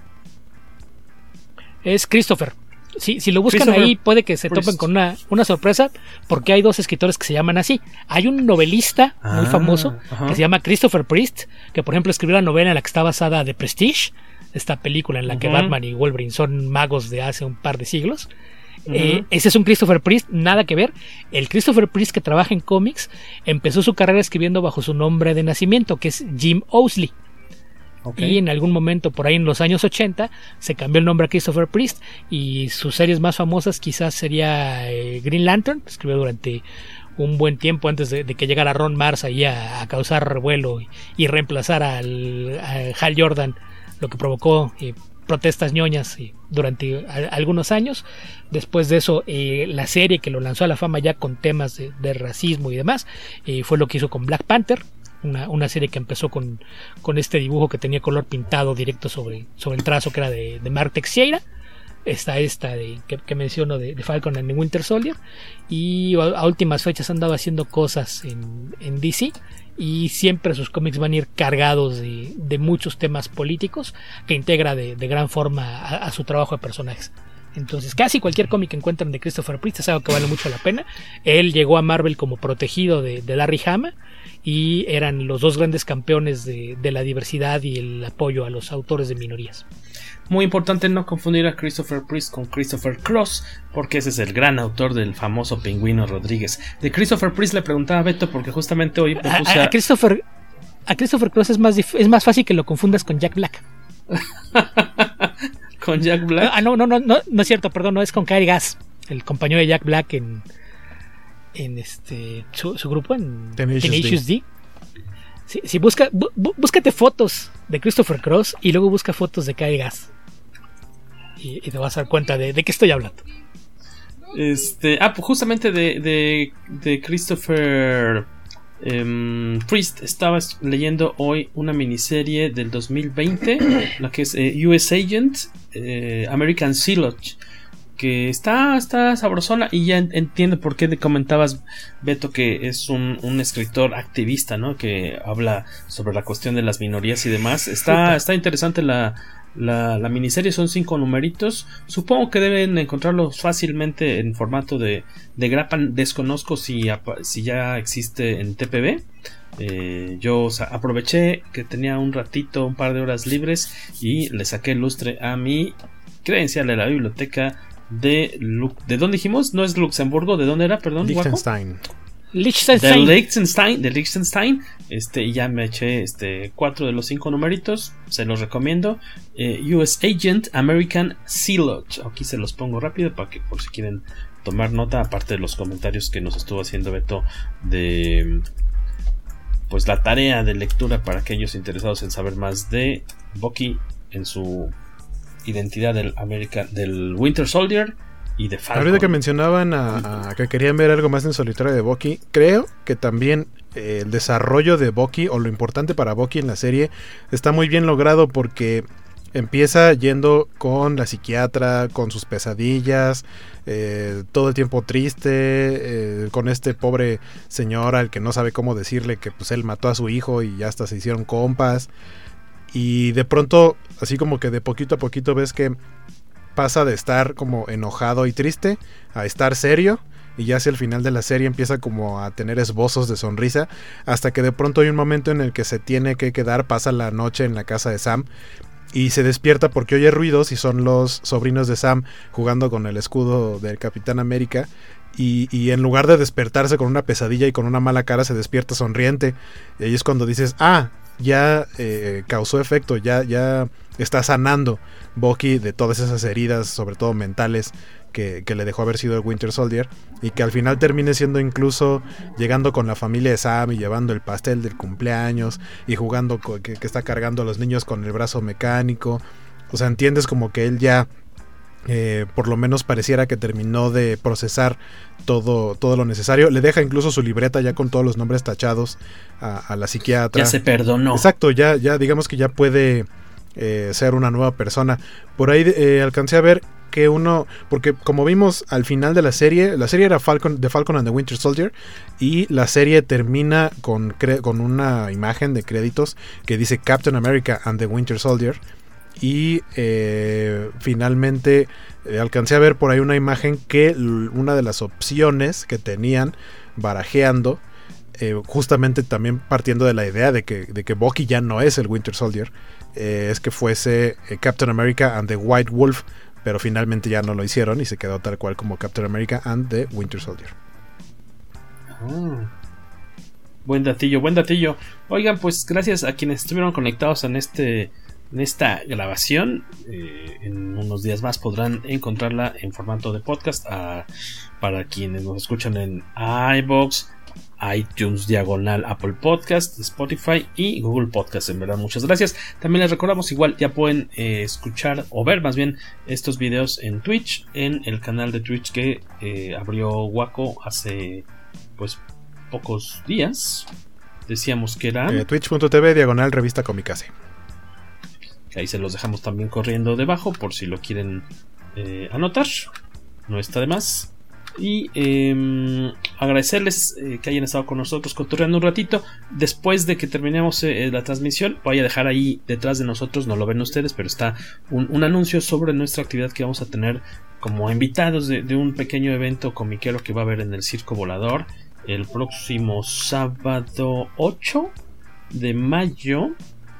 Es Christopher. Si, si lo buscan ahí, puede que se Priest. topen con una, una, sorpresa, porque hay dos escritores que se llaman así. Hay un novelista ah, muy famoso ajá. que se llama Christopher Priest, que por ejemplo escribió la novela en la que está basada de Prestige, esta película en la uh -huh. que Batman y Wolverine son magos de hace un par de siglos. Eh, ese es un Christopher Priest, nada que ver. El Christopher Priest que trabaja en cómics empezó su carrera escribiendo bajo su nombre de nacimiento, que es Jim Owsley. Y en algún momento, por ahí en los años 80, se cambió el nombre a Christopher Priest y sus series más famosas quizás sería eh, Green Lantern, escribió durante un buen tiempo antes de, que llegara Ron Mars ahí a, causar revuelo y, reemplazar al, a Hal Jordan, lo que provocó eh, protestas ñoñas eh, durante algunos años. Después de eso, la serie que lo lanzó a la fama ya con temas de, racismo y demás, fue lo que hizo con Black Panther, una, serie que empezó con, con, este dibujo que tenía color pintado directo sobre, sobre el trazo que era de, de Mark Teixeira. Está esta de, que, menciono de, Falcon and the Winter Soldier. Y a, últimas fechas han dado haciendo cosas en, DC. Y siempre sus cómics van a ir cargados de, muchos temas políticos que integra de, gran forma a, su trabajo de personajes. Entonces, casi cualquier cómic que encuentran de Christopher Priest es algo que vale mucho la pena. Él llegó a Marvel como protegido de Larry Hama y eran los dos grandes campeones de, la diversidad y el apoyo a los autores de minorías. Muy importante no confundir a Christopher Priest con Christopher Cross, porque ese es el gran autor del famoso Pingüino Rodríguez. De Christopher Priest le preguntaba a Beto porque justamente hoy a, Christopher a Christopher Cross es más es más fácil que lo confundas con Jack Black. con Jack Black. Ah, no, no, no, no, no es cierto, perdón, no es con Kyle Gass, el compañero de Jack Black en en este su, grupo en Tenacious, D. Si, busca, búscate fotos de Christopher Cross y luego busca fotos de Kyle Gas. Y, te vas a dar cuenta de, de qué estoy hablando. Este, ah, pues justamente de, de, Christopher em, Priest. Estaba leyendo hoy una miniserie del 2020, la que es eh, US Agent, eh, American Sea que está, está sabrosona y ya entiendo por qué te comentabas, Beto, que es un, escritor activista, ¿no? Que habla sobre la cuestión de las minorías y demás. Está, está interesante la, la, miniserie, son cinco numeritos. Supongo que deben encontrarlos fácilmente en formato de, de grapa. Desconozco si, si ya existe en TPB. Eh, yo aproveché que tenía un ratito, un par de horas libres y le saqué lustre a mi credencial de la biblioteca de, ¿de dónde dijimos? No es Luxemburgo, ¿de dónde era? Perdón. Liechtenstein. Liechtenstein. De Liechtenstein, de Liechtenstein. Este, y ya me eché este, cuatro de los cinco numeritos. Se los recomiendo. Eh, US Agent American Sea Lodge. Aquí se los pongo rápido para que por si quieren tomar nota. Aparte de los comentarios que nos estuvo haciendo Beto de pues la tarea de lectura para aquellos interesados en saber más de Bucky en su identidad del American, del Winter Soldier y de Falcon. Ahorita que mencionaban a, que querían ver algo más en solitario de Bucky, creo que también eh, el desarrollo de Bucky o lo importante para Bucky en la serie está muy bien logrado porque empieza yendo con la psiquiatra, con sus pesadillas, eh, todo el tiempo triste, eh, con este pobre señor al que no sabe cómo decirle que pues él mató a su hijo y ya hasta se hicieron compas. Y de pronto, así como que de poquito a poquito ves que pasa de estar como enojado y triste a estar serio. Y ya hacia el final de la serie empieza como a tener esbozos de sonrisa. Hasta que de pronto hay un momento en el que se tiene que quedar, pasa la noche en la casa de Sam. Y se despierta porque oye ruidos y son los sobrinos de Sam jugando con el escudo del Capitán América. Y, en lugar de despertarse con una pesadilla y con una mala cara, se despierta sonriente. Y ahí es cuando dices, ah, ya eh, causó efecto, ya, ya está sanando Bucky de todas esas heridas, sobre todo mentales, que, le dejó haber sido el Winter Soldier. Y que al final termine siendo incluso llegando con la familia de Sam y llevando el pastel del cumpleaños y jugando que, que está cargando a los niños con el brazo mecánico. O sea, entiendes como que él ya eh, por lo menos pareciera que terminó de procesar todo, todo lo necesario. Le deja incluso su libreta ya con todos los nombres tachados a, la psiquiatra. Ya se perdonó. Exacto, ya, ya digamos que ya puede eh, ser una nueva persona. Por ahí eh, alcancé a ver que uno, porque como vimos al final de la serie, la serie era Falcon, The Falcon and the Winter Soldier y la serie termina con, con una imagen de créditos que dice Captain America and the Winter Soldier y eh, finalmente eh, alcancé a ver por ahí una imagen que una de las opciones que tenían barajeando, eh, justamente también partiendo de la idea de que, de que Bucky ya no es el Winter Soldier, es que fuese Captain America and the White Wolf pero finalmente ya no lo hicieron y se quedó tal cual como Captain America and the Winter Soldier. Ah. Buen datillo, buen datillo. Oigan, pues gracias a quienes estuvieron conectados en este en esta grabación. Eh, en unos días más podrán encontrarla en formato de podcast ah, para quienes nos escuchan en iBox, iTunes Diagonal, Apple Podcast, Spotify y Google Podcast. En verdad, muchas gracias. También les recordamos, igual ya pueden eh, escuchar o ver más bien estos videos en Twitch, en el canal de Twitch que eh, abrió Waco hace pues pocos días. Decíamos que era twitch.tv Diagonal Revista Comicase. Ahí se los dejamos también corriendo debajo por si lo quieren anotar. No está de más. Y eh, agradecerles eh, que hayan estado con nosotros cotorreando un ratito. Después de que terminemos eh, la transmisión, voy a dejar ahí detrás de nosotros, no lo ven ustedes, pero está un, un anuncio sobre nuestra actividad que vamos a tener como invitados de, de, un pequeño evento comiquero que va a haber en el Circo Volador el próximo sábado 8 de mayo.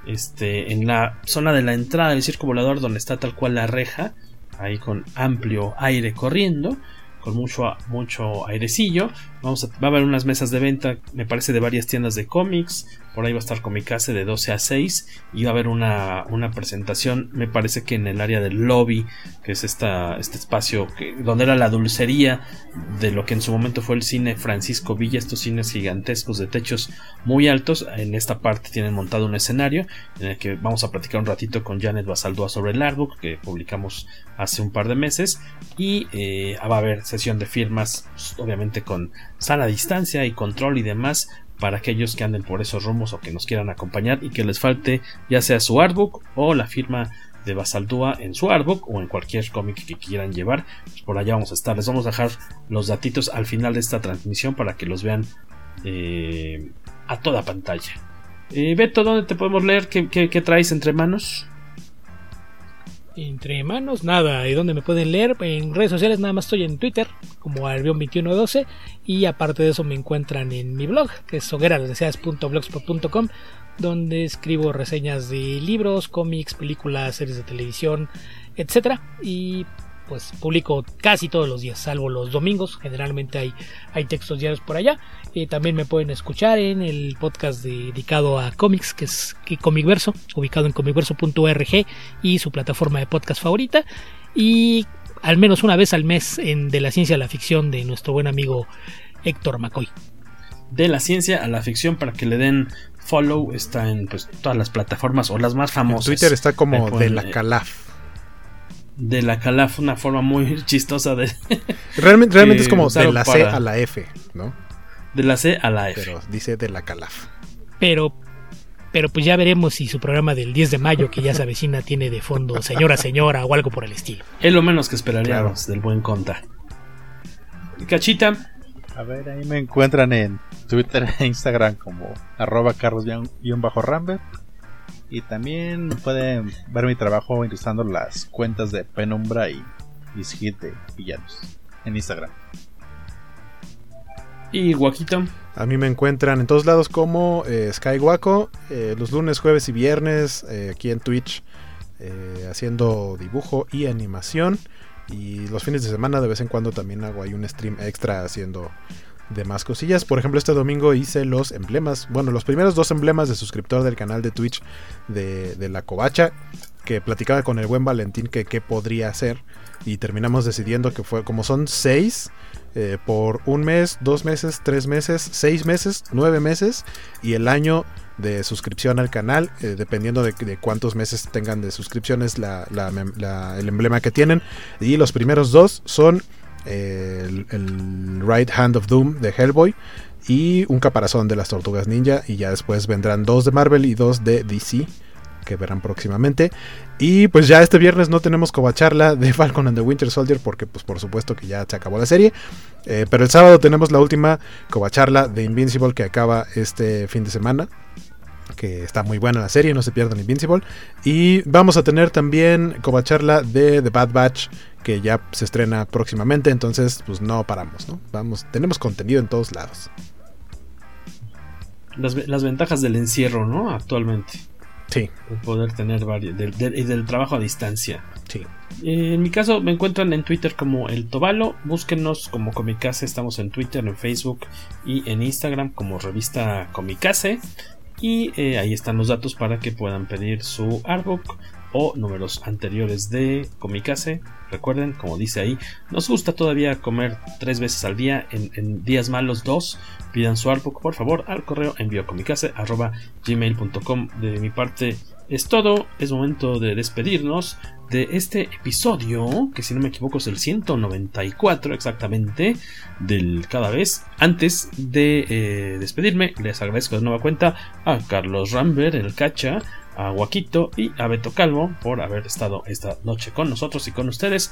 Este, en la zona de la entrada del Circo Volador, donde está tal cual la reja, ahí con amplio aire corriendo con mucho, mucho airecillo. Vamos a, va a haber unas mesas de venta, me parece, de varias tiendas de cómics. Por ahí va a estar Comicase de 12 a 6. Y va a haber una, una presentación, me parece que en el área del lobby, que es esta, este espacio donde era la dulcería de lo que en su momento fue el cine Francisco Villa, estos cines gigantescos de techos muy altos. En esta parte tienen montado un escenario en el que vamos a platicar un ratito con Janet Basaldúa sobre el artbook que publicamos hace un par de meses. Y eh, va a haber sesión de firmas, pues, obviamente con sana distancia y control y demás para aquellos que anden por esos rumos o que nos quieran acompañar y que les falte ya sea su artbook o la firma de Basaldúa en su artbook o en cualquier cómic que quieran llevar. Pues por allá vamos a estar. Les vamos a dejar los datitos al final de esta transmisión para que los vean eh, a toda pantalla. Eh, Beto, ¿dónde te podemos leer? ¿Qué, qué, qué traes entre manos? Entre manos, nada. ¿Y dónde me pueden leer? En redes sociales nada más estoy en Twitter, como albion2112. Y aparte de eso me encuentran en mi blog, que es hoguerasdeseadas.blogspot.com, donde escribo reseñas de libros, cómics, películas, series de televisión, etc. Y pues publico casi todos los días, salvo los domingos. Generalmente hay, hay textos diarios por allá. Eh, también me pueden escuchar en el podcast dedicado a cómics, que es Comicverso, ubicado en comicverso.org y su plataforma de podcast favorita. Y al menos una vez al mes en De la Ciencia a la Ficción de nuestro buen amigo Héctor McCoy. De la ciencia a la ficción para que le den follow está en pues, todas las plataformas o las más famosas. En Twitter está como de la Calaf de la calaf, una forma muy chistosa de. Realmente, realmente es como de la C a la F, ¿no? De la C a la F. Pero dice de la calaf. Pero, pero pues ya veremos si su programa del 10 de mayo, que ya se avecina, tiene de fondo señora, señora o algo por el estilo. Es lo menos que esperaríamos del buen conta. Cachita. A ver, ahí me encuentran en Twitter e Instagram como arroba carlos-rambert. Y también pueden ver mi trabajo utilizando las cuentas de Penumbra y Hit de Villanos en Instagram. ¿Y Guaquito? A mí me encuentran en todos lados como eh, Sky Guaco, eh, los lunes, jueves y viernes eh, aquí en Twitch eh, haciendo dibujo y animación. Y los fines de semana de vez en cuando también hago ahí un stream extra haciendo de más cosillas. Por ejemplo, este domingo hice los emblemas, bueno, los primeros dos emblemas de suscriptor del canal de Twitch de, la Covacha, que platicaba con el buen Valentín que qué podría hacer. Y terminamos decidiendo que fue, como son seis, eh, por un mes, dos meses, tres meses, seis meses, nueve meses y el año de suscripción al canal, eh, dependiendo de, cuántos meses tengan de suscripciones la, el emblema que tienen. Y los primeros dos son el, Right Hand of Doom de Hellboy y un caparazón de las Tortugas Ninja. Y ya después vendrán dos de Marvel y dos de DC que verán próximamente. Y pues ya este viernes no tenemos covacharla de Falcon and the Winter Soldier porque pues por supuesto que ya se acabó la serie. Eh, pero el sábado tenemos la última covacharla de Invincible que acaba este fin de semana que está muy buena la serie, no se pierdan Invincible. Y vamos a tener también covacharla de The Bad Batch, que ya se estrena próximamente, entonces pues no paramos, ¿no? Vamos, tenemos contenido en todos lados. Las, las ventajas del encierro, ¿no? Actualmente. Sí. El poder tener varios. Del, del- y del trabajo a distancia. Sí. Eh, en mi caso me encuentran en Twitter como El Tobalo. Búsquenos como Comicase. Estamos en Twitter, en Facebook y en Instagram como revista Comicase. Y eh, ahí están los datos para que puedan pedir su artbook o números anteriores de Comicase. Recuerden, como dice ahí, nos gusta todavía comer tres veces al día. En, días malos, dos. Pidan su artbook, por favor, al correo enviocomicase.gmail.com. De mi parte es todo. Es momento de despedirnos de este episodio, que si no me equivoco es el 194 exactamente, del cada vez. Antes de eh, despedirme, les agradezco de nueva cuenta a Carlos Rambert, el Cacha, a Guaquito y a Beto Calvo por haber estado esta noche con nosotros y con ustedes.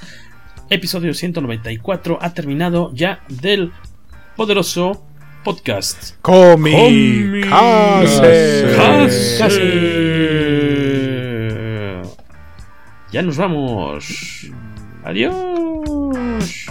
Episodio 194 ha terminado ya del poderoso podcast. Comicase. Comicase. Ya nos vamos. Adiós.